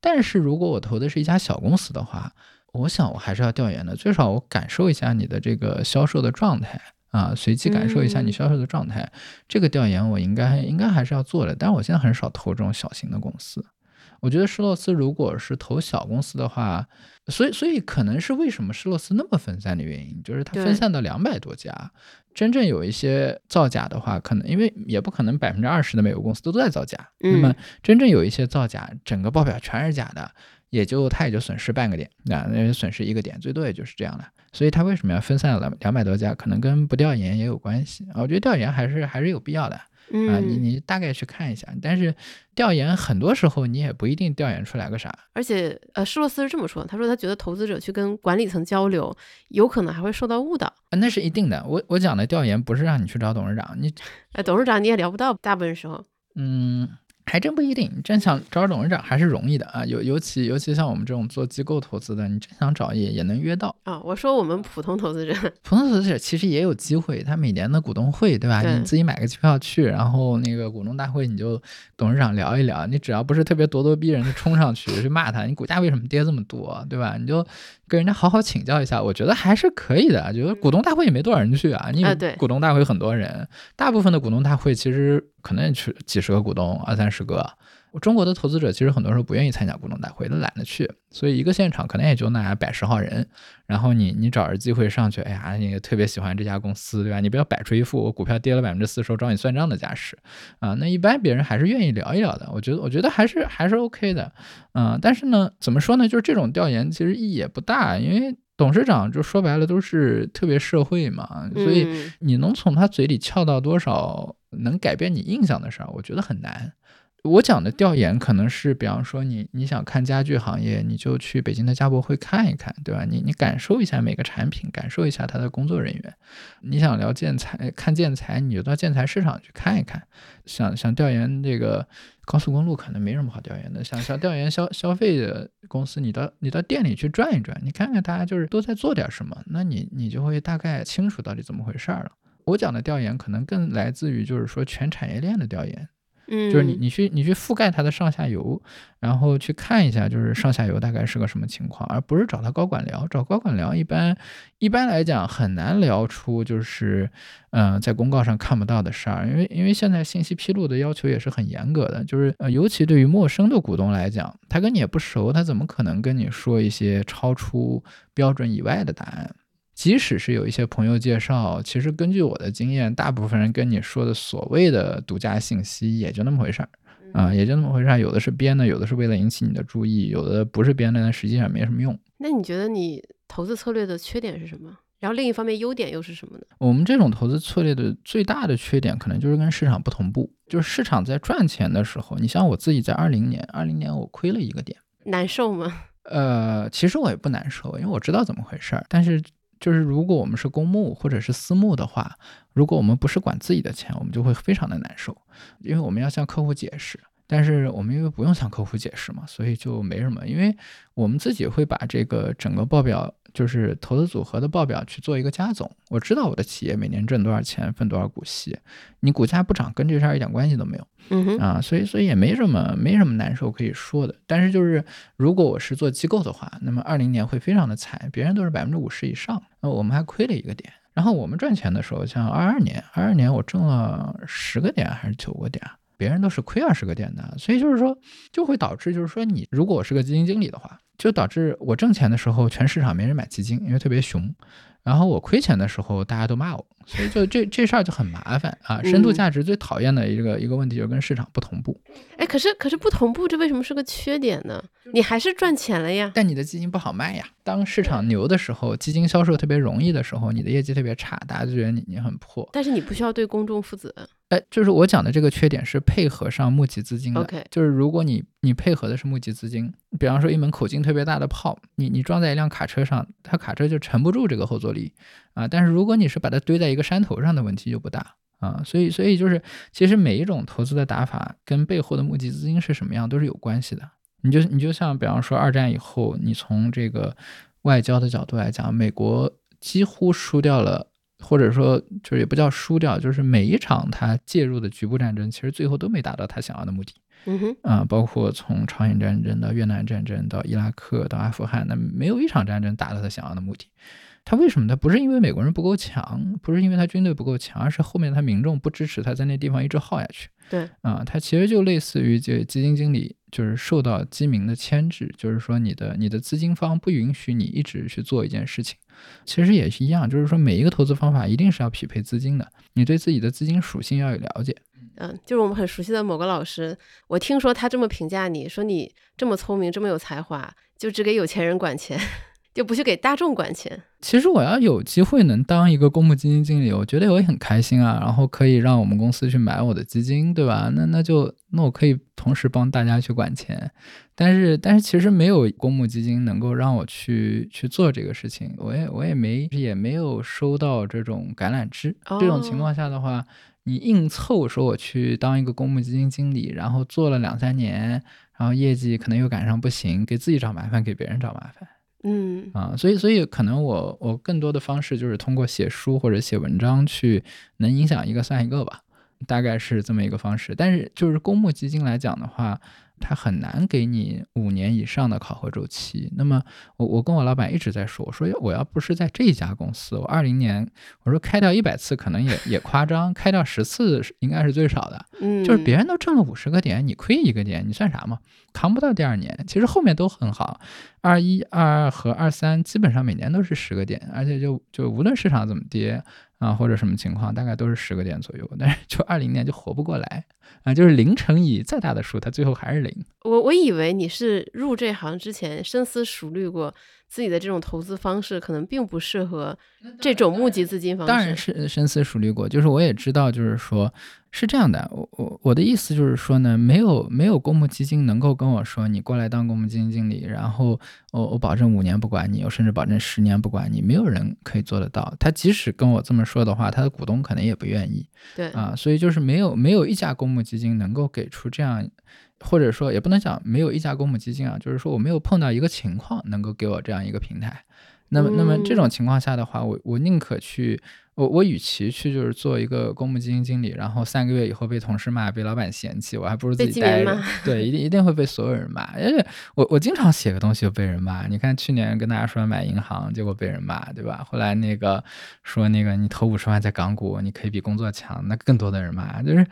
但是如果我投的是一家小公司的话，我想我还是要调研的，最少我感受一下你的这个销售的状态啊，随机感受一下你嗯销售的状态。这个调研我应该应该还是要做的，但是我现在很少投这种小型的公司。我觉得施洛斯如果是投小公司的话，所以所以可能是为什么施洛斯那么分散的原因，就是它分散到两百多家，真正有一些造假的话，可能因为也不可能百分之二十的美国公司都在造假，那么嗯真正有一些造假，整个报表全是假的，也就他也就损失半个点，啊，那损失一个点，最多也就是这样的。所以他为什么要分散了两百多家，可能跟不调研也有关系啊。我觉得调研还是还是有必要的啊，你嗯，你大概去看一下，但是调研很多时候你也不一定调研出来个啥。而且呃，施洛斯是这么说，他说他觉得投资者去跟管理层交流，有可能还会受到误导。啊那是一定的。我我讲的调研不是让你去找董事长，你哎，董事长你也聊不到，大部分时候。嗯，还真不一定。真想找董事长还是容易的啊，尤尤其尤其像我们这种做机构投资的，你真想找也也能约到。啊、我说我们普通投资者，普通投资者其实也有机会，他每年的股东会，对吧？对你自己买个机票去，然后那个股东大会你就董事长聊一聊，你只要不是特别咄咄逼人的冲上去去骂他，你股价为什么跌这么多，对吧？你就跟人家好好请教一下，我觉得还是可以的。觉得股东大会也没多少人去啊，你股东大会很多人，大部分的股东大会其实可能也去几十个股东，二三十个。中国的投资者其实很多时候不愿意参加股东大会，都懒得去，所以一个现场可能也就那百十号人，然后你你找着机会上去，哎呀，你特别喜欢这家公司，对吧？你不要摆出一副我股票跌了百分之四十，我找你算账的架势啊。那一般别人还是愿意聊一聊的，我觉得我觉得还是还是 OK 的，嗯、但是呢，怎么说呢？就是这种调研其实意义也不大，因为董事长就说白了都是特别社会嘛，所以嗯你能从他嘴里撬到多少能改变你印象的事儿，我觉得很难。我讲的调研可能是，比方说你你想看家具行业，你就去北京的家博会看一看，对吧？你你感受一下每个产品，感受一下他的工作人员。你想聊建材，看建材，你就到建材市场去看一看。想想调研这个高速公路，可能没什么好调研的。想想调研消消费的公司，你到你到店里去转一转，你看看大家就是都在做点什么，那你你就会大概清楚到底怎么回事儿了。我讲的调研可能更来自于就是说全产业链的调研，嗯，就是你你去你去覆盖它的上下游，然后去看一下就是上下游大概是个什么情况，而不是找他高管聊。找高管聊一般一般来讲很难聊出就是嗯、呃在公告上看不到的事儿，因为因为现在信息披露的要求也是很严格的，就是呃尤其对于陌生的股东来讲，他跟你也不熟，他怎么可能跟你说一些超出标准以外的答案？即使是有一些朋友介绍，其实根据我的经验，大部分人跟你说的所谓的独家信息也就那么回事儿啊，也就那么回事儿。有的是编的，有的是为了引起你的注意，有的不是编的，但实际上没什么用。那你觉得你投资策略的缺点是什么？然后另一方面优点又是什么呢？我们这种投资策略的最大的缺点，可能就是跟市场不同步。就是市场在赚钱的时候，你像我自己在二零年，二零年我亏了一个点，难受吗？[laughs] 呃，其实我也不难受，因为我知道怎么回事儿。但是就是如果我们是公募或者是私募的话，如果我们不是管自己的钱，我们就会非常的难受，因为我们要向客户解释。但是我们因为不用向客户解释嘛，所以就没什么。因为我们自己会把这个整个报表，就是投资组合的报表去做一个加总。我知道我的企业每年挣多少钱，分多少股息，你股价不涨跟这事儿一点关系都没有。嗯哼，啊，所以所以也没什么没什么难受可以说的。但是就是如果我是做机构的话，那么二零年会非常的惨，别人都是百分之五十以上，那我们还亏了一个点。然后我们赚钱的时候，像二二年，二二年我挣了十个点还是九个点啊，别人都是亏二十个点的，所以就是说就会导致就是说你如果我是个基金经理的话，就导致我挣钱的时候全市场没人买基金，因为特别熊。然后我亏钱的时候，大家都骂我，所以就这这事儿就很麻烦啊。深度价值最讨厌的一个一个问题就是跟市场不同步。哎，可是可是不同步，这为什么是个缺点呢？你还是赚钱了呀，但你的基金不好卖呀。当市场牛的时候，基金销售特别容易的时候，你的业绩特别差，大家就觉得你你很破。但是你不需要对公众负责。哎，就是我讲的这个缺点是配合上募集资金的。就是如果你你配合的是募集资金，比方说一门口径特别大的炮，你你装在一辆卡车上，它卡车就沉不住这个后坐力啊。但是如果你是把它堆在一个山头上的问题就不大啊。所以所以就是其实每一种投资的打法跟背后的募集资金是什么样都是有关系的。你就你就像比方说二战以后，你从这个外交的角度来讲，美国几乎输掉了。或者说，就是也不叫输掉，就是每一场他介入的局部战争，其实最后都没达到他想要的目的。嗯哼，啊，包括从朝鲜战争到越南战争到伊拉克到阿富汗，那没有一场战争达到他想要的目的。他为什么？他不是因为美国人不够强，不是因为他军队不够强，而是后面他民众不支持他在那地方一直耗下去。对，啊，他其实就类似于这基金经理。就是受到基民的牵制，就是说你的你的资金方不允许你一直去做一件事情，其实也是一样，就是说每一个投资方法一定是要匹配资金的，你对自己的资金属性要有了解。嗯，就是我们很熟悉的某个老师，我听说他这么评价你说你这么聪明，这么有才华，就只给有钱人管钱。[laughs] 就不去给大众管钱。其实我要有机会能当一个公募基金经理，我觉得我也很开心啊。然后可以让我们公司去买我的基金，对吧？那那就那我可以同时帮大家去管钱。但是但是其实没有公募基金能够让我去去做这个事情，我也我也没也没有收到这种橄榄枝。这种情况下的话，你硬凑说我去当一个公募基金经理，然后做了两三年，然后业绩可能又赶上不行，给自己找麻烦，给别人找麻烦。嗯啊，所以所以可能我我更多的方式就是通过写书或者写文章去能影响一个算一个吧，大概是这么一个方式。但是就是公募基金来讲的话。他很难给你五年以上的考核周期。那么，我我跟我老板一直在说，我说我要不是在这家公司，我二零年我说开掉一百次可能也也夸张，开掉十次应该是最少的。嗯，就是别人都挣了五十个点，你亏一个点，你算啥嘛？扛不到第二年。其实后面都很好，二一、二二和二三基本上每年都是十个点，而且就就无论市场怎么跌啊或者什么情况，大概都是十个点左右。但是就二零年就活不过来。啊，就是零乘以再大的数，它最后还是零。我我以为你是入这行之前深思熟虑过。自己的这种投资方式可能并不适合这种募集资金方式。当然是深思熟虑过，就是我也知道，就是说是这样的。我我我的意思就是说呢，没有没有公募基金能够跟我说，你过来当公募基金经理，然后我我保证五年不管你，我甚至保证十年不管你，没有人可以做得到。他即使跟我这么说的话，他的股东可能也不愿意。对啊，所以就是没有没有一家公募基金能够给出这样。或者说也不能讲没有一家公募基金啊，就是说我没有碰到一个情况能够给我这样一个平台。那么，那么这种情况下的话，我我宁可去，我我与其去就是做一个公募基金经理，然后三个月以后被同事骂，被老板嫌弃，我还不如自己待着。对，一定一定会被所有人骂。而且我我经常写个东西就被人骂。你看去年跟大家说买银行，结果被人骂，对吧？后来那个说那个你投五十万在港股，你可以比工作强，那更多的人骂，就是。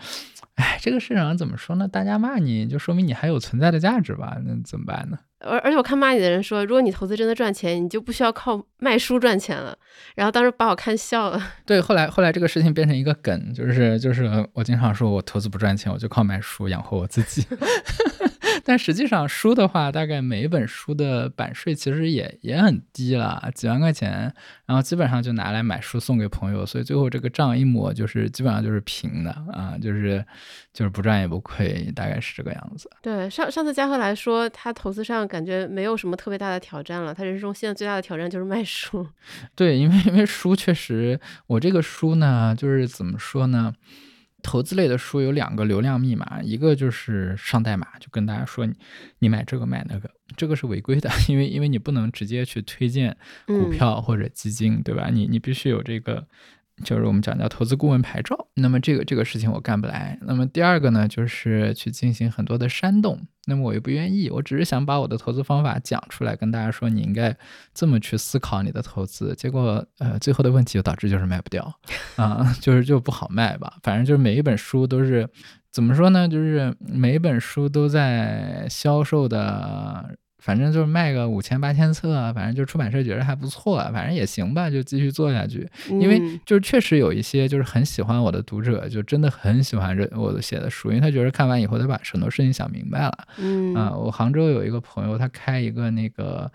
哎，这个市场怎么说呢？大家骂你就说明你还有存在的价值吧？那怎么办呢？而而且我看骂你的人说，如果你投资真的赚钱，你就不需要靠卖书赚钱了。然后当时把我看笑了。[laughs] 对，后来后来这个事情变成一个梗，就是就是我经常说我投资不赚钱，我就靠买书养活我自己。但实际上，书的话，大概每一本书的版税其实也也很低了，几万块钱，然后基本上就拿来买书送给朋友，所以最后这个账一抹，就是基本上就是平的啊，就是就是不赚也不亏，大概是这个样子。对，上上次嘉禾来说，他投资上感觉没有什么特别大的挑战了，他人生中现在最大的挑战就是卖书。[laughs] 对，因为因为书确实，我这个书呢，就是怎么说呢？投资类的书有两个流量密码，一个就是上代码，就跟大家说你你买这个买那个，这个是违规的，[laughs] 因为因为你不能直接去推荐股票或者基金，对吧？你你必须有这个。就是我们讲叫投资顾问牌照，那么这个这个事情我干不来。那么第二个呢，就是去进行很多的煽动，那么我又不愿意，我只是想把我的投资方法讲出来，跟大家说你应该这么去思考你的投资。结果呃，最后的问题就导致就是卖不掉 [laughs] 啊，就是就不好卖吧。反正就是每一本书都是怎么说呢？就是每一本书都在销售的。反正就是卖个五千八千册，反正就出版社觉得还不错，反正也行吧，就继续做下去。因为就是确实有一些就是很喜欢我的读者，就真的很喜欢这我写的书，因为他觉得看完以后他把很多事情想明白了。嗯啊，我杭州有一个朋友，他开一个那个。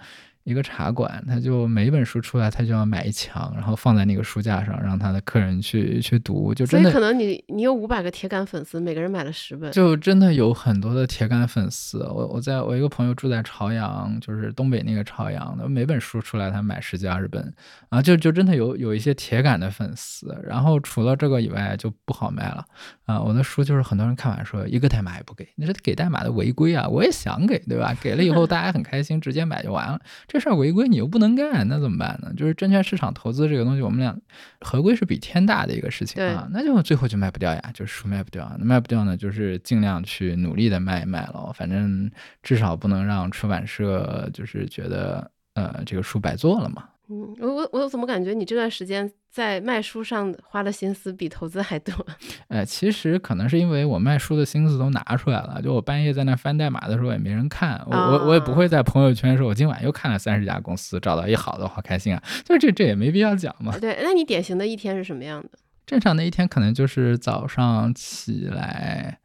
一个茶馆，他就每一本书出来，他就要买一墙，然后放在那个书架上，让他的客人去去读。就真的，可能你你有五百个铁杆粉丝，每个人买了十本，就真的有很多的铁杆粉丝。我我在我一个朋友住在朝阳，就是东北那个朝阳的，每本书出来他买十几二十本啊，就就真的有有一些铁杆的粉丝。然后除了这个以外就不好卖了啊。我的书就是很多人看完说一个代码也不给，你说给代码的违规啊，我也想给，对吧？给了以后大家很开心，直接买就完了。这这事儿违规你又不能干，那怎么办呢？就是证券市场投资这个东西，我们俩合规是比天大的一个事情啊，那就最后就卖不掉呀，就是书卖不掉，那卖不掉呢，就是尽量去努力的卖一卖了，反正至少不能让出版社就是觉得呃这个书白做了嘛。嗯，我我我怎么感觉你这段时间在卖书上花的心思比投资还多？[laughs] 呃，其实可能是因为我卖书的心思都拿出来了，就我半夜在那翻代码的时候也没人看，我我我也不会在朋友圈说，我今晚又看了三十家公司，找到一好的，好开心啊！就这这也没必要讲嘛。对，那你典型的一天是什么样的？正常的一天可能就是早上起来，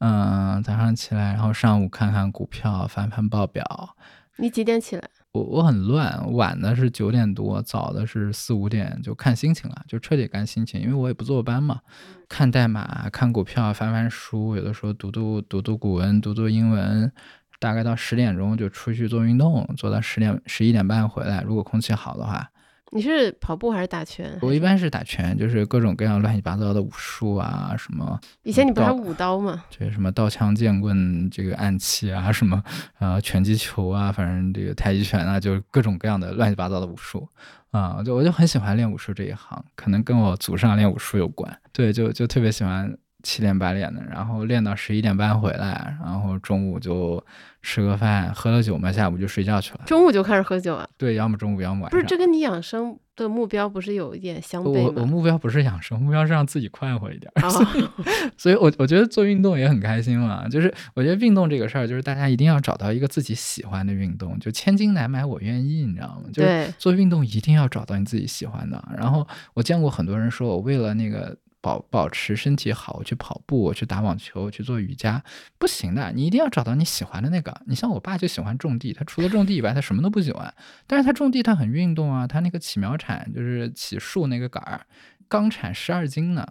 嗯，早上起来，然后上午看看股票，翻翻报表。你几点起来？我我很乱，晚的是九点多，早的是四五点，就看心情了，就彻底看心情，因为我也不坐班嘛，看代码，看股票，翻翻书，有的时候读读读读古文，读读英文，大概到十点钟就出去做运动，做到十点十一点半回来，如果空气好的话。你是跑步还是打拳？我一般是打拳，就是各种各样乱七八糟的武术啊，什么。以前你不是舞刀吗？对，什么刀枪剑棍，这个暗器啊，什么啊，拳击球啊，反正这个太极拳啊，就是各种各样的乱七八糟的武术啊，就我就很喜欢练武术这一行，可能跟我祖上练武术有关。对，就就特别喜欢七练八练的，然后练到十一点半回来，然后中午就。吃个饭，喝了酒嘛，下午就睡觉去了。中午就开始喝酒啊？对，要么中午，要么晚上。不是，这跟你养生的目标不是有一点相悖吗？我我目标不是养生，目标是让自己快活一点。所以，所以我我觉得做运动也很开心嘛。就是我觉得运动这个事儿，就是大家一定要找到一个自己喜欢的运动。就千金难买我愿意，你知道吗？就是做运动一定要找到你自己喜欢的。然后我见过很多人说，我为了那个。保保持身体好，去跑步，去打网球，去做瑜伽，不行的。你一定要找到你喜欢的那个。你像我爸就喜欢种地，他除了种地以外，他什么都不喜欢。但是他种地，他很运动啊。他那个起苗铲就是起树那个杆儿，钢铲十二斤呢，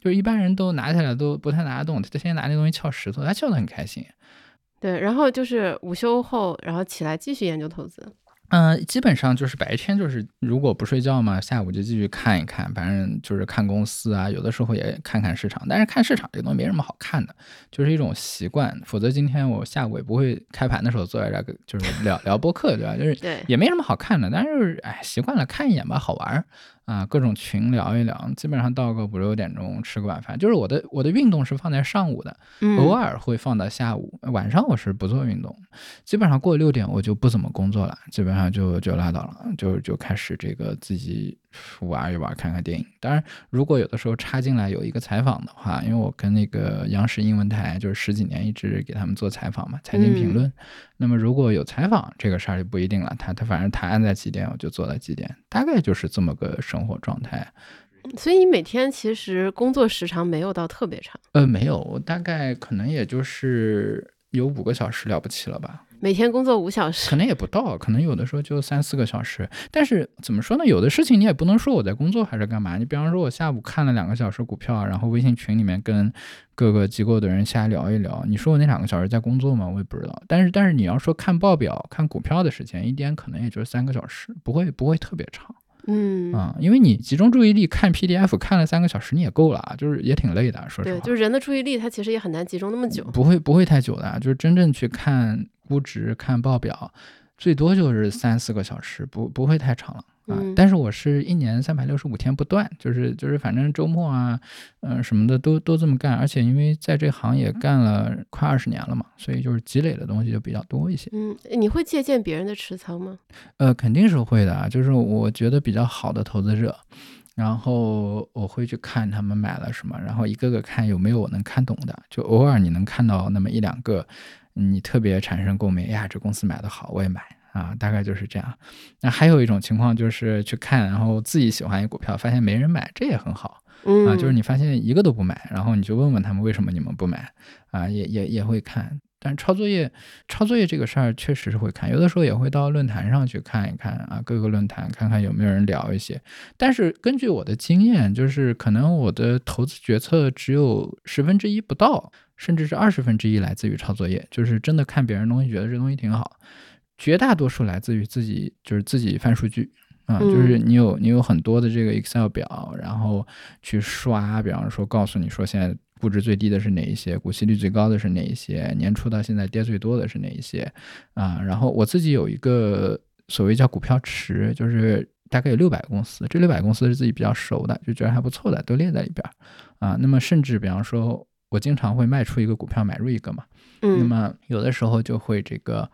就一般人都拿起来都不太拿得动。他天天拿那东西撬石头，他撬得很开心。对，然后就是午休后，然后起来继续研究投资。嗯，基本上就是白天就是如果不睡觉嘛，下午就继续看一看，反正就是看公司啊，有的时候也看看市场。但是看市场这个东西没什么好看的，就是一种习惯。否则今天我下午也不会开盘的时候坐在这儿就是聊聊播客，对吧？就是也没什么好看的，但是哎，习惯了看一眼吧，好玩。啊，各种群聊一聊，基本上到个五六点钟吃个晚饭。就是我的我的运动是放在上午的，偶尔会放到下午。晚上我是不做运动，基本上过六点我就不怎么工作了，基本上就就拉倒了，就就开始这个自己。玩一玩，看看电影。当然，如果有的时候插进来有一个采访的话，因为我跟那个央视英文台就是十几年一直给他们做采访嘛，财经评论。那么如果有采访这个事儿就不一定了，他他反正他按在几点我就做到几点，大概就是这么个生活状态。所以你每天其实工作时长没有到特别长？呃，没有，我大概可能也就是有五个小时了不起了吧。每天工作五小时，可能也不到，可能有的时候就三四个小时。但是怎么说呢？有的事情你也不能说我在工作还是干嘛。你比方说，我下午看了两个小时股票，然后微信群里面跟各个机构的人瞎聊一聊。你说我那两个小时在工作吗？我也不知道。但是但是你要说看报表、看股票的时间，一天可能也就三个小时，不会不会特别长。嗯啊，因为你集中注意力看 PDF 看了三个小时，你也够了啊，就是也挺累的。说实话，对，就是人的注意力，它其实也很难集中那么久。不会不会太久的，就是真正去看。估值看报表，最多就是三四个小时，不不会太长了啊。但是我是一年三百六十五天不断，就是就是反正周末啊，嗯什么的都都这么干。而且因为在这行也干了快二十年了嘛，所以就是积累的东西就比较多一些。嗯，你会借鉴别人的持仓吗？呃，肯定是会的啊，就是我觉得比较好的投资者。然后我会去看他们买了什么，然后一个个看有没有我能看懂的。就偶尔你能看到那么一两个，你特别产生共鸣，哎呀，这公司买的好，我也买啊，大概就是这样。那还有一种情况就是去看，然后自己喜欢一股票，发现没人买，这也很好嗯啊。就是你发现一个都不买，然后你就问问他们为什么你们不买啊，也也也会看。但是抄作业，抄作业这个事儿确实是会看，有的时候也会到论坛上去看一看啊，各个论坛看看有没有人聊一些。但是根据我的经验，就是可能我的投资决策只有十分之一不到，甚至是二十分之一来自于抄作业，就是真的看别人东西，觉得这东西挺好。绝大多数来自于自己，就是自己翻数据啊，嗯就是你有你有很多的这个 Excel 表，然后去刷，比方说告诉你说现在估值最低的是哪一些，股息率最高的是哪一些，年初到现在跌最多的是哪一些啊？然后我自己有一个所谓叫股票池，就是大概有六百公司，这六百公司是自己比较熟的，就觉得还不错的，都列在里边儿啊。那么甚至比方说，我经常会卖出一个股票，买入一个嘛。那嗯么有的时候就会这个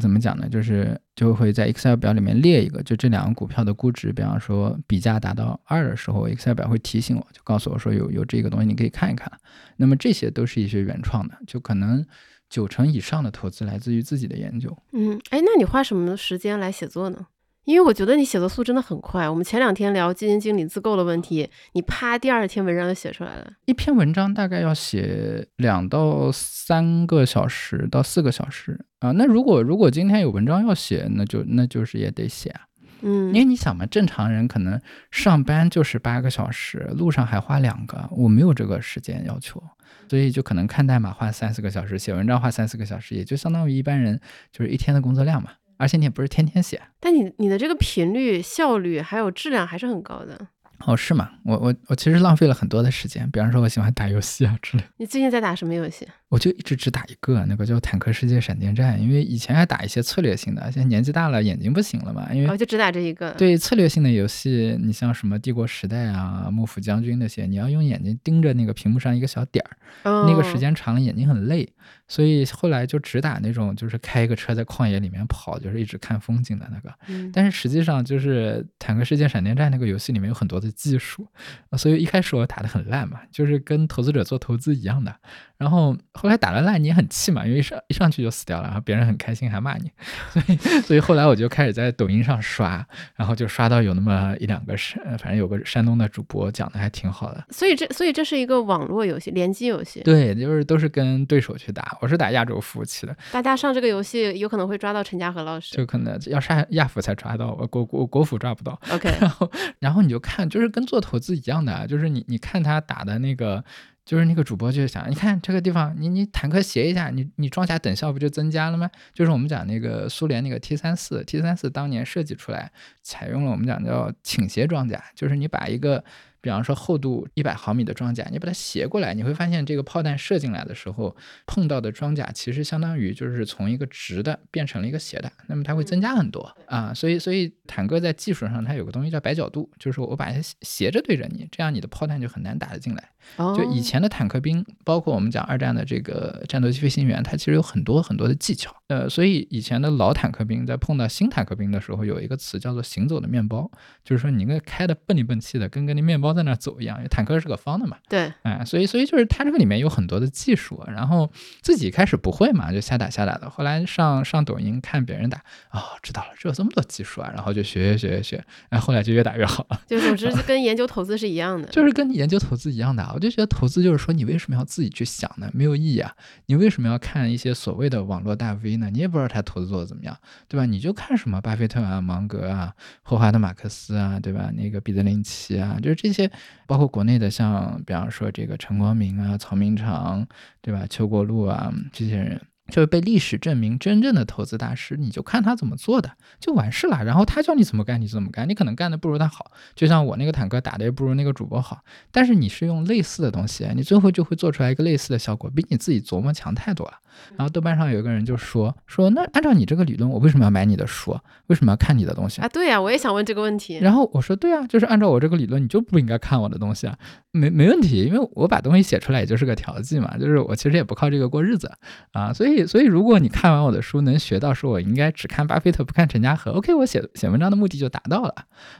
怎么讲呢？就是就会在 Excel 表里面列一个，就这两个股票的估值，比方说比价达到二的时候，Excel 表会提醒我，就告诉我说有有这个东西你可以看一看。那么这些都是一些原创的，就可能九成以上的投资来自于自己的研究。嗯，哎，那你花什么时间来写作呢？因为我觉得你写作速真的很快。我们前两天聊基金经理自购的问题，你啪第二天文章就写出来了。一篇文章大概要写两到三个小时到四个小时啊。那如果如果今天有文章要写，那就那就是也得写啊。嗯因为你想嘛，正常人可能上班就是八个小时，路上还花两个，我没有这个时间要求，所以就可能看代码花三四个小时，写文章花三四个小时，也就相当于一般人就是一天的工作量嘛。而且你也不是天天写，但你你的这个频率、效率还有质量还是很高的。哦，是吗？我我我其实浪费了很多的时间，比方说我喜欢打游戏啊之类，你最近在打什么游戏？我就一直只打一个，那个叫《坦克世界闪电战》，因为以前还打一些策略性的，现在年纪大了，眼睛不行了嘛，因为我，就只打这一个。，对策略性的游戏，你像什么帝国时代啊、幕府将军那些，你要用眼睛盯着那个屏幕上一个小点儿，哦、那个时间长了眼睛很累，所以后来就只打那种就是开一个车在旷野里面跑，就是一直看风景的那个。嗯，但是实际上就是《坦克世界闪电战》那个游戏里面有很多的技术，呃所以一开始我打的很烂嘛，就是跟投资者做投资一样的。然后后来打了烂，你也很气嘛，因为一上一上去就死掉了，然后别人很开心还骂你，[laughs] 所以所以后来我就开始在抖音上刷，然后就刷到有那么一两个山，反正有个山东的主播讲的还挺好的。所以这所以这是一个网络游戏，联机游戏。对，就是都是跟对手去打，我是打亚洲服务器的，大家上这个游戏有可能会抓到陈家和老师。就可能要上亚服才抓到，我国国国服抓不到。OK，然后，然后你就看，就是跟做投资一样的啊，就是你你看他打的那个，就是那个主播就想，你看这个地方，你你坦克斜一下，你你装甲等效不就增加了吗？就是我们讲那个苏联那个 T 三四，T 三四当年设计出来，采用了我们讲叫倾斜装甲，就是你把一个。比方说厚度一百毫米的装甲，你把它斜过来，你会发现这个炮弹射进来的时候，碰到的装甲其实相当于就是从一个直的变成了一个斜的，那么它会增加很多啊。所以，所以坦克在技术上它有个东西叫摆角度，就是我把它斜着对着你，这样你的炮弹就很难打得进来。哦，就以前的坦克兵，包括我们讲二战的这个战斗机飞行员，它其实有很多很多的技巧。呃，所以以前的老坦克兵在碰到新坦克兵的时候，有一个词叫做“行走的面包”，就是说你那个开的蹦里蹦气的，跟跟那面包在那走一样。因为坦克是个方的嘛，对，哎，所以所以就是它这个里面有很多的技术，然后自己开始不会嘛，就瞎打瞎打的。后来上上抖音看别人打，哦，知道了，这有这么多技术啊，然后就学学学学学，哎，后来就越打越好了。[laughs] 就总之跟研究投资是一样的。就是跟你研究投资一样的啊，我就觉得投资就是说，你为什么要自己去想呢？没有意义啊！你为什么要看一些所谓的网络大 V 呢？你也不知道他投资做的怎么样，对吧？你就看什么巴菲特啊、芒格啊、霍华德马克思啊，对吧？那个彼得林奇啊，就是这些，包括国内的像，比方说这个陈光明啊、曹明长，对吧？邱国禄啊这些人。就是被历史证明真正的投资大师，你就看他怎么做的就完事了。然后他教你怎么干，你就怎么干。你可能干的不如他好，就像我那个坦克打的也不如那个主播好，但是你是用类似的东西，你最后就会做出来一个类似的效果，比你自己琢磨强太多了。然后豆瓣上有一个人就说说，那按照你这个理论，我为什么要买你的书？为什么要看你的东西？啊，对呀、我也想问这个问题。然后我说对啊，就是按照我这个理论，你就不应该看我的东西啊，没没问题，因为我把东西写出来也就是个调剂嘛，就是我其实也不靠这个过日子啊，所以以，所以如果你看完我的书能学到说我应该只看巴菲特不看陈家河，OK，我写写文章的目的就达到了。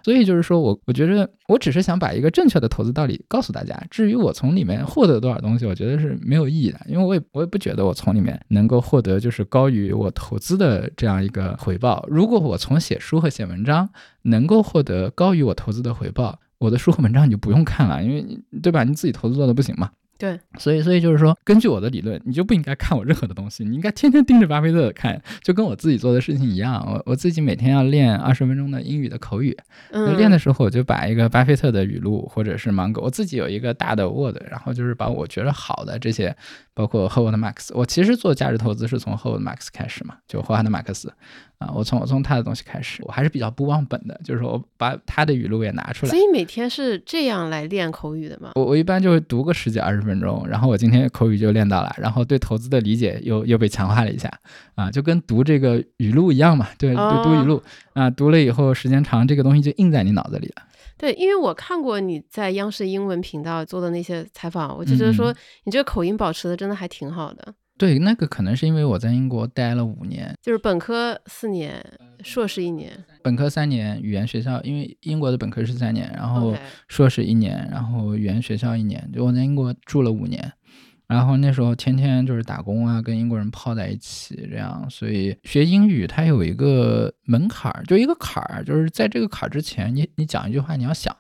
所以就是说我我觉得我只是想把一个正确的投资道理告诉大家。至于我从里面获得多少东西，我觉得是没有意义的，因为我也我也不觉得我从里面能够获得就是高于我投资的这样一个回报。如果我从写书和写文章能够获得高于我投资的回报，我的书和文章你就不用看了，因为对吧？你自己投资做的不行嘛。对，所以，所以就是说，根据我的理论，你就不应该看我任何的东西，你应该天天盯着巴菲特看，就跟我自己做的事情一样。我我自己每天要练二十分钟的英语的口语，练的时候我就把一个巴菲特的语录或者是芒格，我自己有一个大的 Word，然后就是把我觉得好的这些，包括霍华德马克思，我其实做价值投资是从霍华德马克思开始嘛，就霍华德马克思。啊，我从我从他的东西开始，我还是比较不忘本的，就是我把他的语录也拿出来。所以每天是这样来练口语的吗？我我一般就会读个十几二十分钟，然后我今天口语就练到了，然后对投资的理解又又被强化了一下，啊，就跟读这个语录一样嘛，对，读读语录啊，读了以后时间长，这个东西就印在你脑子里了。对，因为我看过你在央视英文频道做的那些采访，我就觉得说你这个口音保持的真的还挺好的。对，那个可能是因为我在英国待了五年，就是本科四年，硕士一年。本科三年，语言学校，因为英国的本科是三年，然后硕士一年，然后语言学校一年。就我在英国住了五年，然后那时候天天就是打工啊，跟英国人泡在一起，这样。所以学英语它有一个门槛儿，就一个坎儿，就是在这个坎儿之前，你你讲一句话你要想，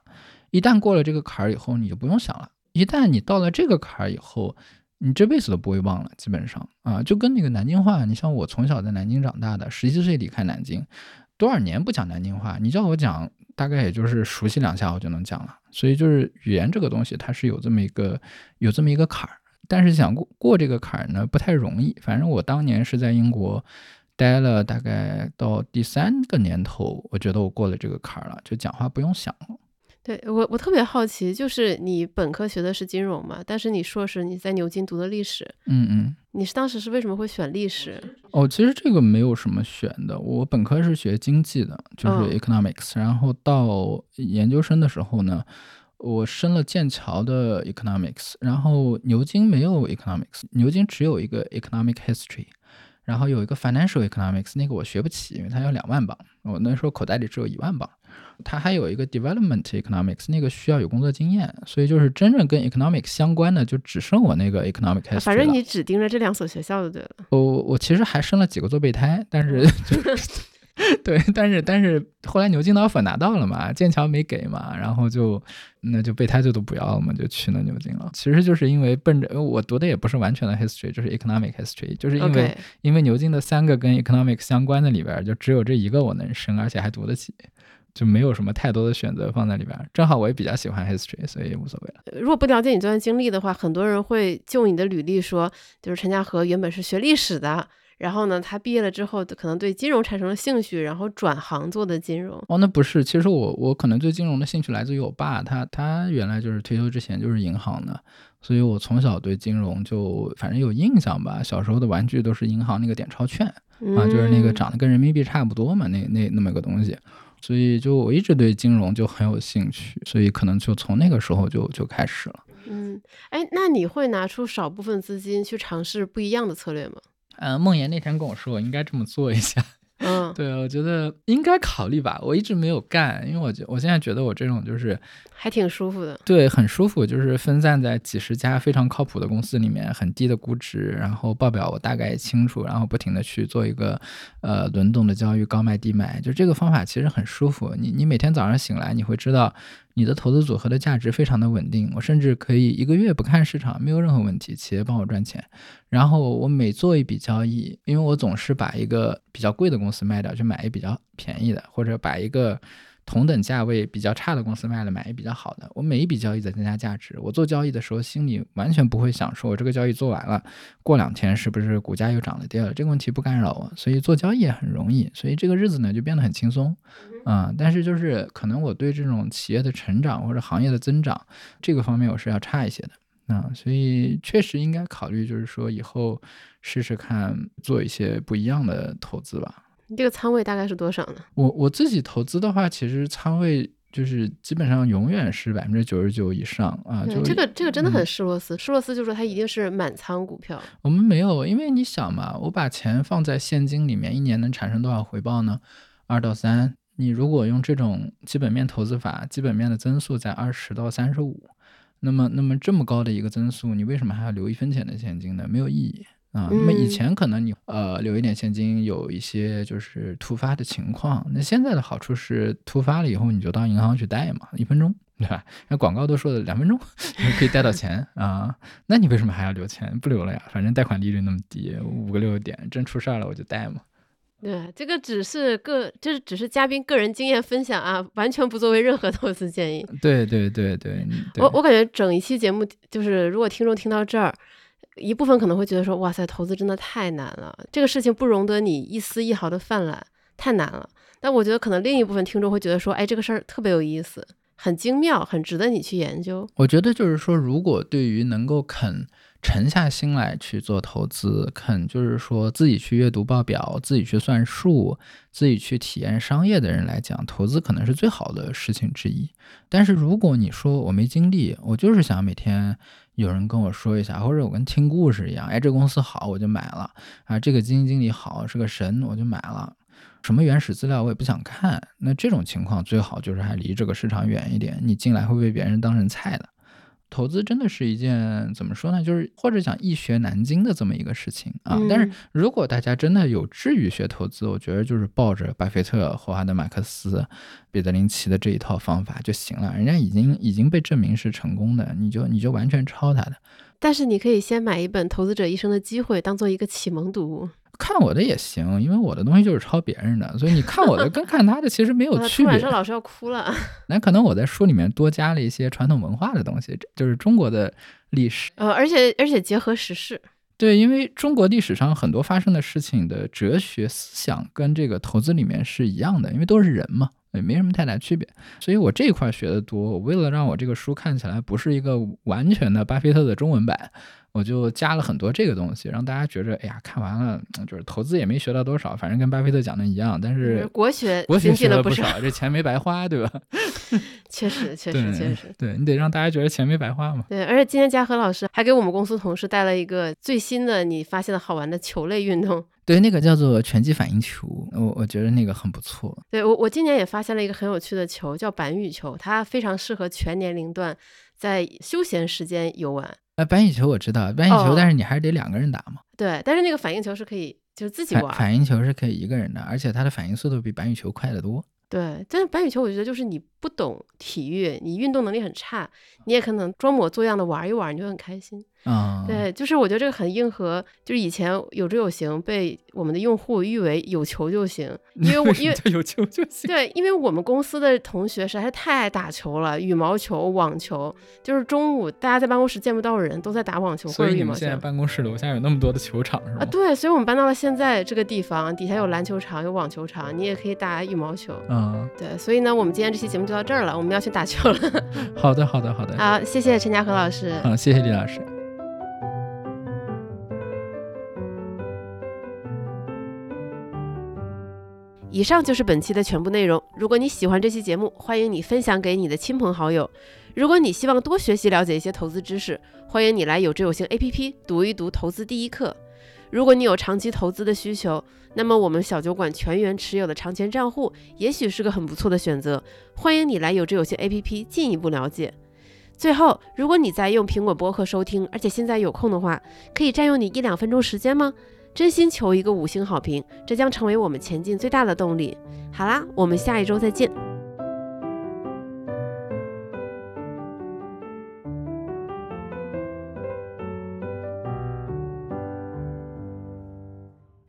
一旦过了这个坎儿以后，你就不用想了。一旦你到了这个坎儿以后。你这辈子都不会忘了，基本上啊，就跟那个南京话，你像我从小在南京长大的，十七岁离开南京，多少年不讲南京话，你叫我讲，大概也就是熟悉两下我就能讲了。所以就是语言这个东西，它是有这么一个有这么一个坎儿，但是想过过这个坎儿呢，不太容易。反正我当年是在英国待了大概到第三个年头，我觉得我过了这个坎儿了，就讲话不用想了。对我，我特别好奇，就是你本科学的是金融嘛，但是你硕士你在牛津读的历史，嗯嗯，你是当时是为什么会选历史？哦，其实这个没有什么选的，我本科是学经济的，就是 economics，然后到研究生的时候呢，我申了剑桥的 economics，然后牛津没有 economics，牛津只有一个 economic history，然后有一个 financial economics，那个我学不起，因为它要两万镑，我那时候口袋里只有一万镑。它还有一个 development economics，那个需要有工作经验，所以就是真正跟 economics 相关的就只剩我那个 Economic History。反正你只盯着这两所学校就对了。我我其实还生了几个做备胎，但是就 [laughs] 是 [laughs] 对，但是但是后来牛津的 offer 拿到了嘛，剑桥没给嘛，然后就那就备胎就都不要了嘛，就去了牛津了。其实就是因为奔着我读的也不是完全的 history，就是 economic history，就是因为因为牛津的三个跟 economics 相关的里边就只有这一个我能升，而且还读得起。就没有什么太多的选择放在里边，正好我也比较喜欢 history，所以无所谓了。如果不了解你这段经历的话，很多人会就你的履历说，就是陈家河原本是学历史的，然后呢，他毕业了之后可能对金融产生了兴趣，然后转行做的金融。哦，那不是，其实我我可能对金融的兴趣来自于我爸，他他原来就是退休之前就是银行的，所以我从小对金融就反正有印象吧。小时候的玩具都是银行那个点钞券啊，就是那个长得跟人民币差不多嘛，那那那么个东西。所以就我一直对金融就很有兴趣，所以可能就从那个时候就就开始了。嗯，哎，那你会拿出少部分资金去尝试不一样的策略吗？嗯，梦妍那天跟我说，我应该这么做一下。嗯，[laughs] 对，我觉得应该考虑吧。我一直没有干，因为我觉我现在觉得我这种就是还挺舒服的。对，很舒服，就是分散在几十家非常靠谱的公司里面，很低的估值，然后报表我大概也清楚，然后不停的去做一个呃轮动的交易，高卖低买，就这个方法其实很舒服。你你每天早上醒来，你会知道。你的投资组合的价值非常的稳定，我甚至可以一个月不看市场，没有任何问题，企业帮我赚钱。然后我每做一笔交易，因为我总是把一个比较贵的公司卖掉，去买一比较便宜的，或者把一个。同等价位比较差的公司卖了，买一比较好的。我每一笔交易在增加价值。我做交易的时候，心里完全不会想说，我这个交易做完了，过两天是不是股价又涨了跌了？这个问题不干扰我，所以做交易也很容易。所以这个日子呢，就变得很轻松啊。但是就是可能我对这种企业的成长或者行业的增长这个方面，我是要差一些的啊。所以确实应该考虑，就是说以后试试看做一些不一样的投资吧。你这个仓位大概是多少呢？我我自己投资的话，其实仓位就是基本上永远是百分之九十九以上啊。就这个这个真的很嗯施洛斯，施洛斯就说他一定是满仓股票。我们没有，因为你想嘛，我把钱放在现金里面，一年能产生多少回报呢？二到三。你如果用这种基本面投资法，基本面的增速在二十到三十五，那么那么这么高的一个增速，你为什么还要留一分钱的现金呢？没有意义啊。那么以嗯前可能你呃留一点现金，有一些就是突发的情况，那现在的好处是突发了以后你就到银行去贷嘛，一分钟。对吧？那广告都说的两分钟你 [laughs] 可以贷到钱啊，那你为什么还要留钱？不留了呀，反正贷款利率那么低，五个六个点，真出事儿了我就贷嘛。对，这个只是个，这只是嘉宾个人经验分享啊，完全不作为任何投资建议。[laughs] 对对对对我我感觉整一期节目，就是如果听众听到这儿，一部分可能会觉得说，哇塞，投资真的太难了，这个事情不容得你一丝一毫的泛滥，太难了。但我觉得可能另一部分听众会觉得说，哎，这个事儿特别有意思，很精妙，很值得你去研究。我觉得就是说，如果对于能够肯沉下心来去做投资，肯就是说自己去阅读报表、自己去算数、自己去体验商业的人来讲，投资可能是最好的事情之一。但是如果你说我没精力，我就是想每天有人跟我说一下，或者我跟听故事一样，哎，这公司好我就买了啊，这个基金经理好是个神我就买了。什么原始资料我也不想看，那这种情况最好就是还离这个市场远一点，你进来会被别人当成菜的。投资真的是一件怎么说呢，就是或者讲易学难精的这么一个事情啊。但是嗯如果大家真的有志于学投资，我觉得就是抱着巴菲特、霍华德·马克思、彼得林奇的这一套方法就行了，人家已经已经被证明是成功的，你就你就完全抄他的。但是你可以先买一本《投资者一生的机会》，当做一个启蒙读物。看我的也行，因为我的东西就是抄别人的，[laughs] 所以你看我的跟看他的其实没有呃 [laughs] 区别老师要哭了。[laughs] 那可能我在书里面多加了一些传统文化的东西，这就是中国的历史。呃，而且而且结合时事。对，因为中国历史上很多发生的事情的哲学思想跟这个投资里面是一样的，因为都是人嘛，也没什么太大区别。所以我这一块学的多，我为了让我这个书看起来不是一个完全的巴菲特的中文版，我就加了很多这个东西，让大家觉着，哎呀，看完了嗯就是投资也没学到多少，反正跟巴菲特讲的一样，但是是国学国学学了不少，这钱没白花，对吧？[laughs] 确实确实确实。对你得让大家觉得钱没白花嘛。对，而且今天嘉禾老师还给我们公司同事带了一个最新的你发现的好玩的球类运动。对，那个叫做拳击反应球，我我觉得那个很不错。对我我今年也发现了一个很有趣的球，叫板羽球，它非常适合全年龄段在休闲时间游玩。呃，板羽球我知道，白羽球，哦但是你还是得两个人打嘛。对，但是那个反应球是可以就是自己玩。反应球是可以一个人的，而且它的反应速度比白羽球快得多。对，但是白羽球我觉得就是你不懂体育，你运动能力很差，你也可能装模作样的玩一玩，你就很开心。啊、对，就是我觉得这个很硬核，就是以前有之有行被我们的用户誉为有球就行，[laughs] 因为我因为有球就行。对，因为我们公司的同学实在是太爱打球了，羽毛球、网球，就是中午大家在办公室见不到人，都在打网球或所者羽毛球以你们现在办公室楼下有那么多的球场是吗？啊。对，所以我们搬到了现在这个地方，底下有篮球场，有网球场，你也可以打羽毛球。嗯，对，所以呢，我们今天这期节目就到这儿了，我们要去打球了。[laughs] 好的，好的，好的。好，谢谢陈嘉禾老师。好，谢谢李老师。以上就是本期的全部内容。如果你喜欢这期节目，欢迎你分享给你的亲朋好友。如果你希望多学习了解一些投资知识，欢迎你来有知有行 APP 读一读投资第一课。如果你有长期投资的需求，那么我们小酒馆全员持有的长钱账户也许是个很不错的选择。欢迎你来有知有行 APP 进一步了解。最后，如果你在用苹果播客收听，而且现在有空的话，可以占用你一两分钟时间吗？真心求一个五星好评，这将成为我们前进最大的动力。好啦，我们下一周再见。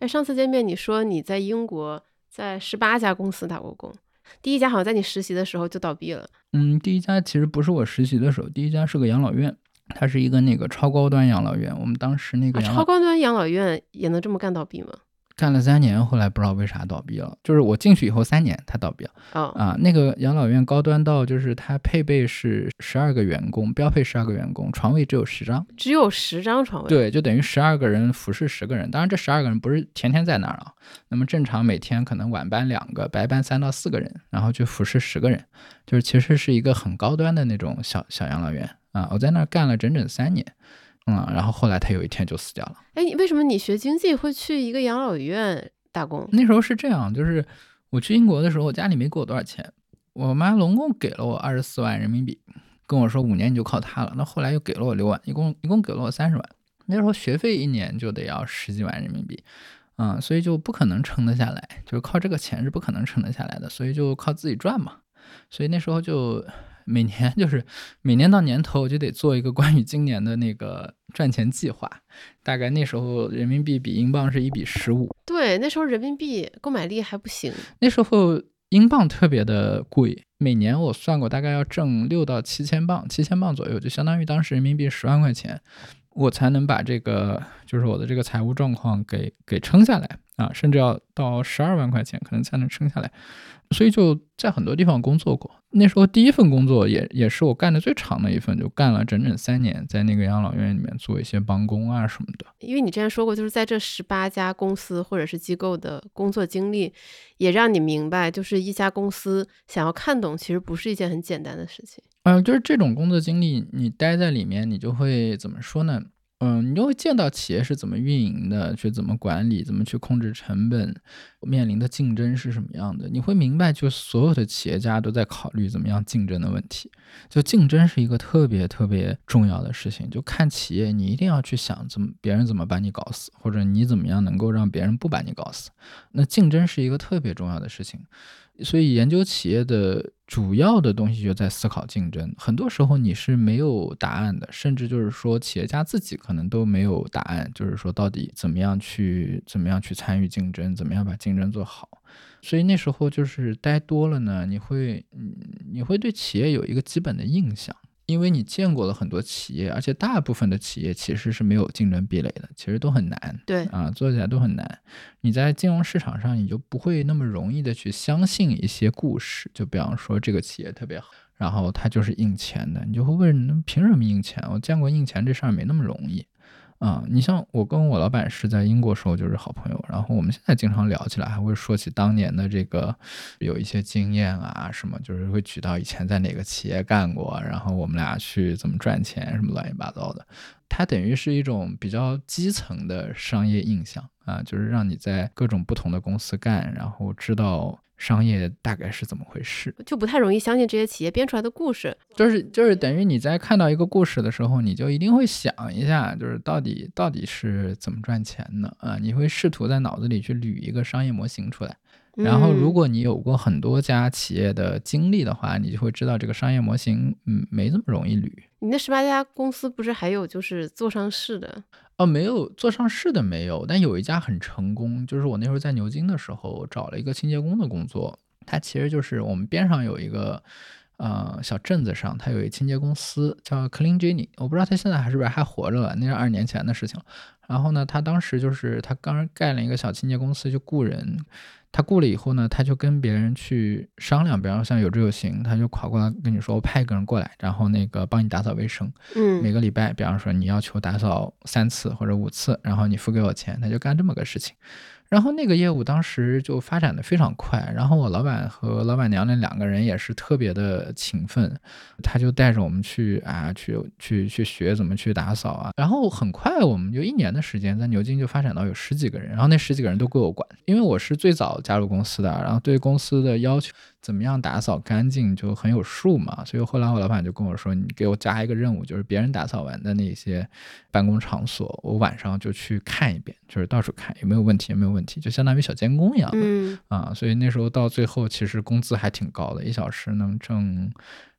哎，上次见面你说你在英国在十八家公司打过工，第一家好像在你实习的时候就倒闭了。嗯，第一家其实不是我实习的时候，第一家是个养老院，它是一个那个超高端养老院。我们当时那个啊，超高端养老院也能这么干倒闭吗？干了三年，后来不知道为啥倒闭了。就是我进去以后三年，它倒闭了。哦，啊，那个养老院高端到就是它配备是十二个员工，标配十二个员工，床位只有十张。只有十张床位。对，就等于十二个人服侍十个人。当然，这十二个人不是天天在那儿啊。那么正常每天可能晚班两个，白班三到四个人，然后去服侍十个人，就是其实是一个很高端的那种小小养老院啊。我在那儿干了整整三年。嗯，然后后来他有一天就死掉了。哎，为什么你学经济会去一个养老院打工？那时候是这样，就是我去英国的时候，我家里没给我多少钱，我妈总共给了我二十四万人民币，跟我说五年你就靠它了。那后来又给了我六万，一共一共给了我三十万。那时候学费一年就得要十几万人民币，嗯，所以就不可能撑得下来，就是靠这个钱是不可能撑得下来的，所以就靠自己赚嘛。所以那时候就。每年就是每年到年头，我就得做一个关于今年的那个赚钱计划。大概那时候人民币比英镑是一比十五。对，那时候人民币购买力还不行。那时候英镑特别的贵，每年我算过，大概要挣六到七千镑，七千镑左右，就相当于当时人民币十万块钱，我才能把这个就是我的这个财务状况给给撑下来啊，甚至要到十二万块钱可能才能撑下来。所以就在很多地方工作过。那时候第一份工作也也是我干的最长的一份，就干了整整三年，在那个养老院里面做一些帮工啊什么的。因为你之前说过，就是在这十八家公司或者是机构的工作经历，也让你明白，就是一家公司想要看懂，其实不是一件很简单的事情。嗯，就是这种工作经历，你待在里面，你就会怎么说呢？嗯，你就会见到企业是怎么运营的，去怎么管理，怎么去控制成本，面临的竞争是什么样的。你会明白，就所有的企业家都在考虑怎么样竞争的问题。就竞争是一个特别特别重要的事情。就看企业，你一定要去想怎么别人怎么把你搞死，或者你怎么样能够让别人不把你搞死。那竞争是一个特别重要的事情。所以研究企业的主要的东西就在思考竞争。很多时候你是没有答案的，甚至就是说企业家自己可能都没有答案。就是说到底怎么样去怎么样去参与竞争，怎么样把竞争做好。所以那时候就是待多了呢，你会嗯你会对企业有一个基本的印象。因为你见过了很多企业，而且大部分的企业其实是没有竞争壁垒的，其实都很难。对啊，做起来都很难。你在金融市场上，你就不会那么容易的去相信一些故事。就比方说这个企业特别好，然后它就是印钱的，你就会问：凭什么印钱？我见过印钱这事儿没那么容易。啊，你像我跟我老板是在英国时候就是好朋友，然后我们现在经常聊起来，还会说起当年的这个有一些经验啊，什么就是会举到以前在哪个企业干过，然后我们俩去怎么赚钱，什么乱七八糟的。它等于是一种比较基层的商业印象啊，就是让你在各种不同的公司干，然后知道。商业大概是怎么回事，就不太容易相信这些企业编出来的故事。就是就是等于你在看到一个故事的时候，你就一定会想一下，就是到底到底是怎么赚钱的啊？你会试图在脑子里去捋一个商业模型出来。然后，如果你有过很多家企业的经历的话，你就会知道这个商业模型，嗯，没这么容易捋。你那十八家公司不是还有就是做上市的？哦，没有做上市的没有，但有一家很成功，就是我那时候在牛津的时候找了一个清洁工的工作，他其实就是我们边上有一个呃小镇子上，他有一清洁公司叫 Clean Jenny，我不知道他现在还是不是还活着了，那是二十年前的事情。然后呢，他当时就是他刚盖了一个小清洁公司，就雇人。他雇了以后呢，他就跟别人去商量，比方说像有志有行，他就跑过来跟你说，我派一个人过来，然后那个帮你打扫卫生。嗯，每个礼拜，比方说你要求打扫三次或者五次，然后你付给我钱，他就干这么个事情。然后那个业务当时就发展的非常快，然后我老板和老板娘那两个人也是特别的勤奋，他就带着我们去啊，去去去学怎么去打扫啊。然后很快我们就一年的时间，在牛津就发展到有十几个人，然后那十几个人都归我管，因为我是最早加入公司的，然后对公司的要求。怎么样打扫干净就很有数嘛，所以后来我老板就跟我说，你给我加一个任务，就是别人打扫完的那些办公场所，我晚上就去看一遍，就是到处看有没有问题，有没有问题，就相当于小监工一样的啊。所以那时候到最后，其实工资还挺高的，一小时能挣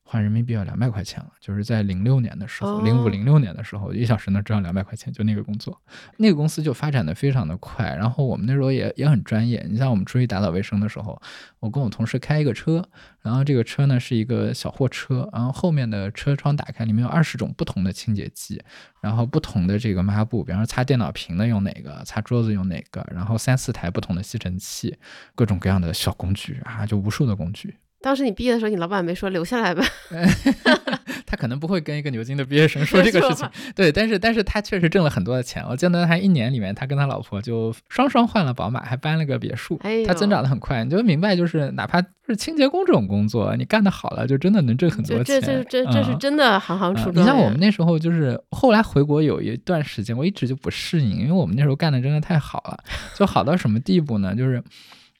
换人民币要两百块钱了，就是在零六年的时候，哦零五零六年的时候，一小时能挣两百块钱，就那个工作，那个公司就发展的非常的快。然后我们那时候也也很专业，你像我们出去打扫卫生的时候，我跟我同事开一个车，然后这个车呢是一个小货车，然后后面的车窗打开，里面有二十种不同的清洁剂，然后不同的这个抹布，比方说擦电脑屏的用哪个，擦桌子用哪个，然后三四台不同的吸尘器，各种各样的小工具啊，就无数的工具。当时你毕业的时候，你老板没说留下来吧？[laughs] 他可能不会跟一个牛津的毕业生说这个事情，对，但是但是他确实挣了很多的钱。我记得他一年里面，他跟他老婆就双双换了宝马，还搬了个别墅哎，他增长的很快。你就明白，就是哪怕是清洁工这种工作，你干得好了，就真的能挣很多这钱。这这这这是嗯真的行行出状元。啊你像我们那时候，就是后来回国有一段时间，我一直就不适应，因为我们那时候干的真的太好了，就好到什么地步呢？就是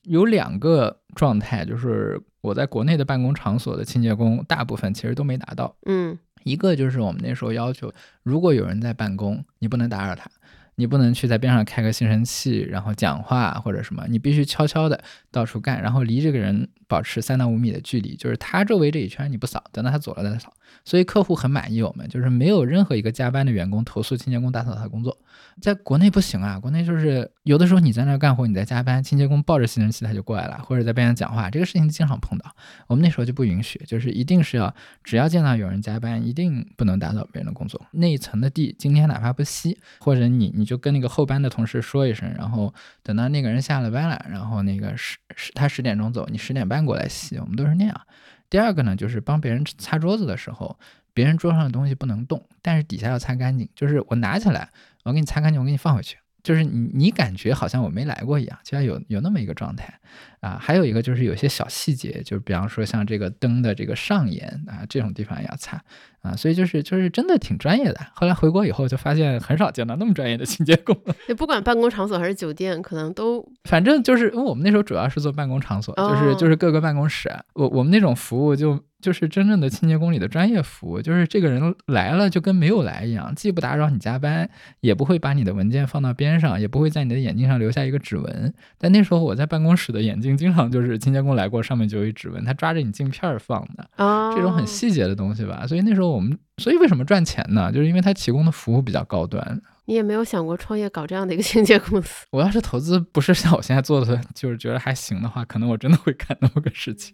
有两个状态，就是我在国内的办公场所的清洁工，大部分其实都没达到。嗯一个就是我们那时候要求，如果有人在办公，你不能打扰他，你不能去在边上开个吸尘器，然后讲话或者什么，你必须悄悄的到处干，然后离这个人保持三到五米的距离，就是他周围这一圈你不扫，等到他走了再扫。所以客户很满意我们，就是没有任何一个加班的员工投诉清洁工打扫他的工作。在国内不行啊，国内就是有的时候你在那儿干活，你在加班，清洁工抱着吸尘器他就过来了，或者在边上讲话，这个事情经常碰到。我们那时候就不允许，就是一定是要只要见到有人加班，一定不能打扰别人的工作。那一层的地今天哪怕不吸，或者你你就跟那个后班的同事说一声，然后等到那个人下了班了，然后那个十十他十点钟走，你十点半过来吸，我们都是那样。第二个呢，就是帮别人擦桌子的时候，别人桌上的东西不能动，但是底下要擦干净。就是我拿起来，我给你擦干净，我给你放回去。就是你你感觉好像我没来过一样，就要有有那么一个状态啊。还有一个就是有些小细节，就是比方说像这个灯的这个上沿啊，这种地方也要擦啊。所以就是就是真的挺专业的。后来回国以后就发现很少见到那么专业的清洁工了。就不管办公场所还是酒店，可能都反正就是因为我们那时候主要是做办公场所，就是哦就是各个办公室，我我们那种服务就就是真正的清洁工里的专业服务，就是这个人来了就跟没有来一样，既不打扰你加班，也不会把你的文件放到边上，也不会在你的眼镜上留下一个指纹。但那时候我在办公室的眼镜经常就是清洁工来过，上面就有一指纹，他抓着你镜片儿放的，啊这种很细节的东西吧。所以那时候我们，所以为什么赚钱呢？就是因为他提供的服务比较高端。你也没有想过创业搞这样的一个清洁公司。[laughs] 我要是投资不是像我现在做的，就是觉得还行的话，可能我真的会干那么个事情。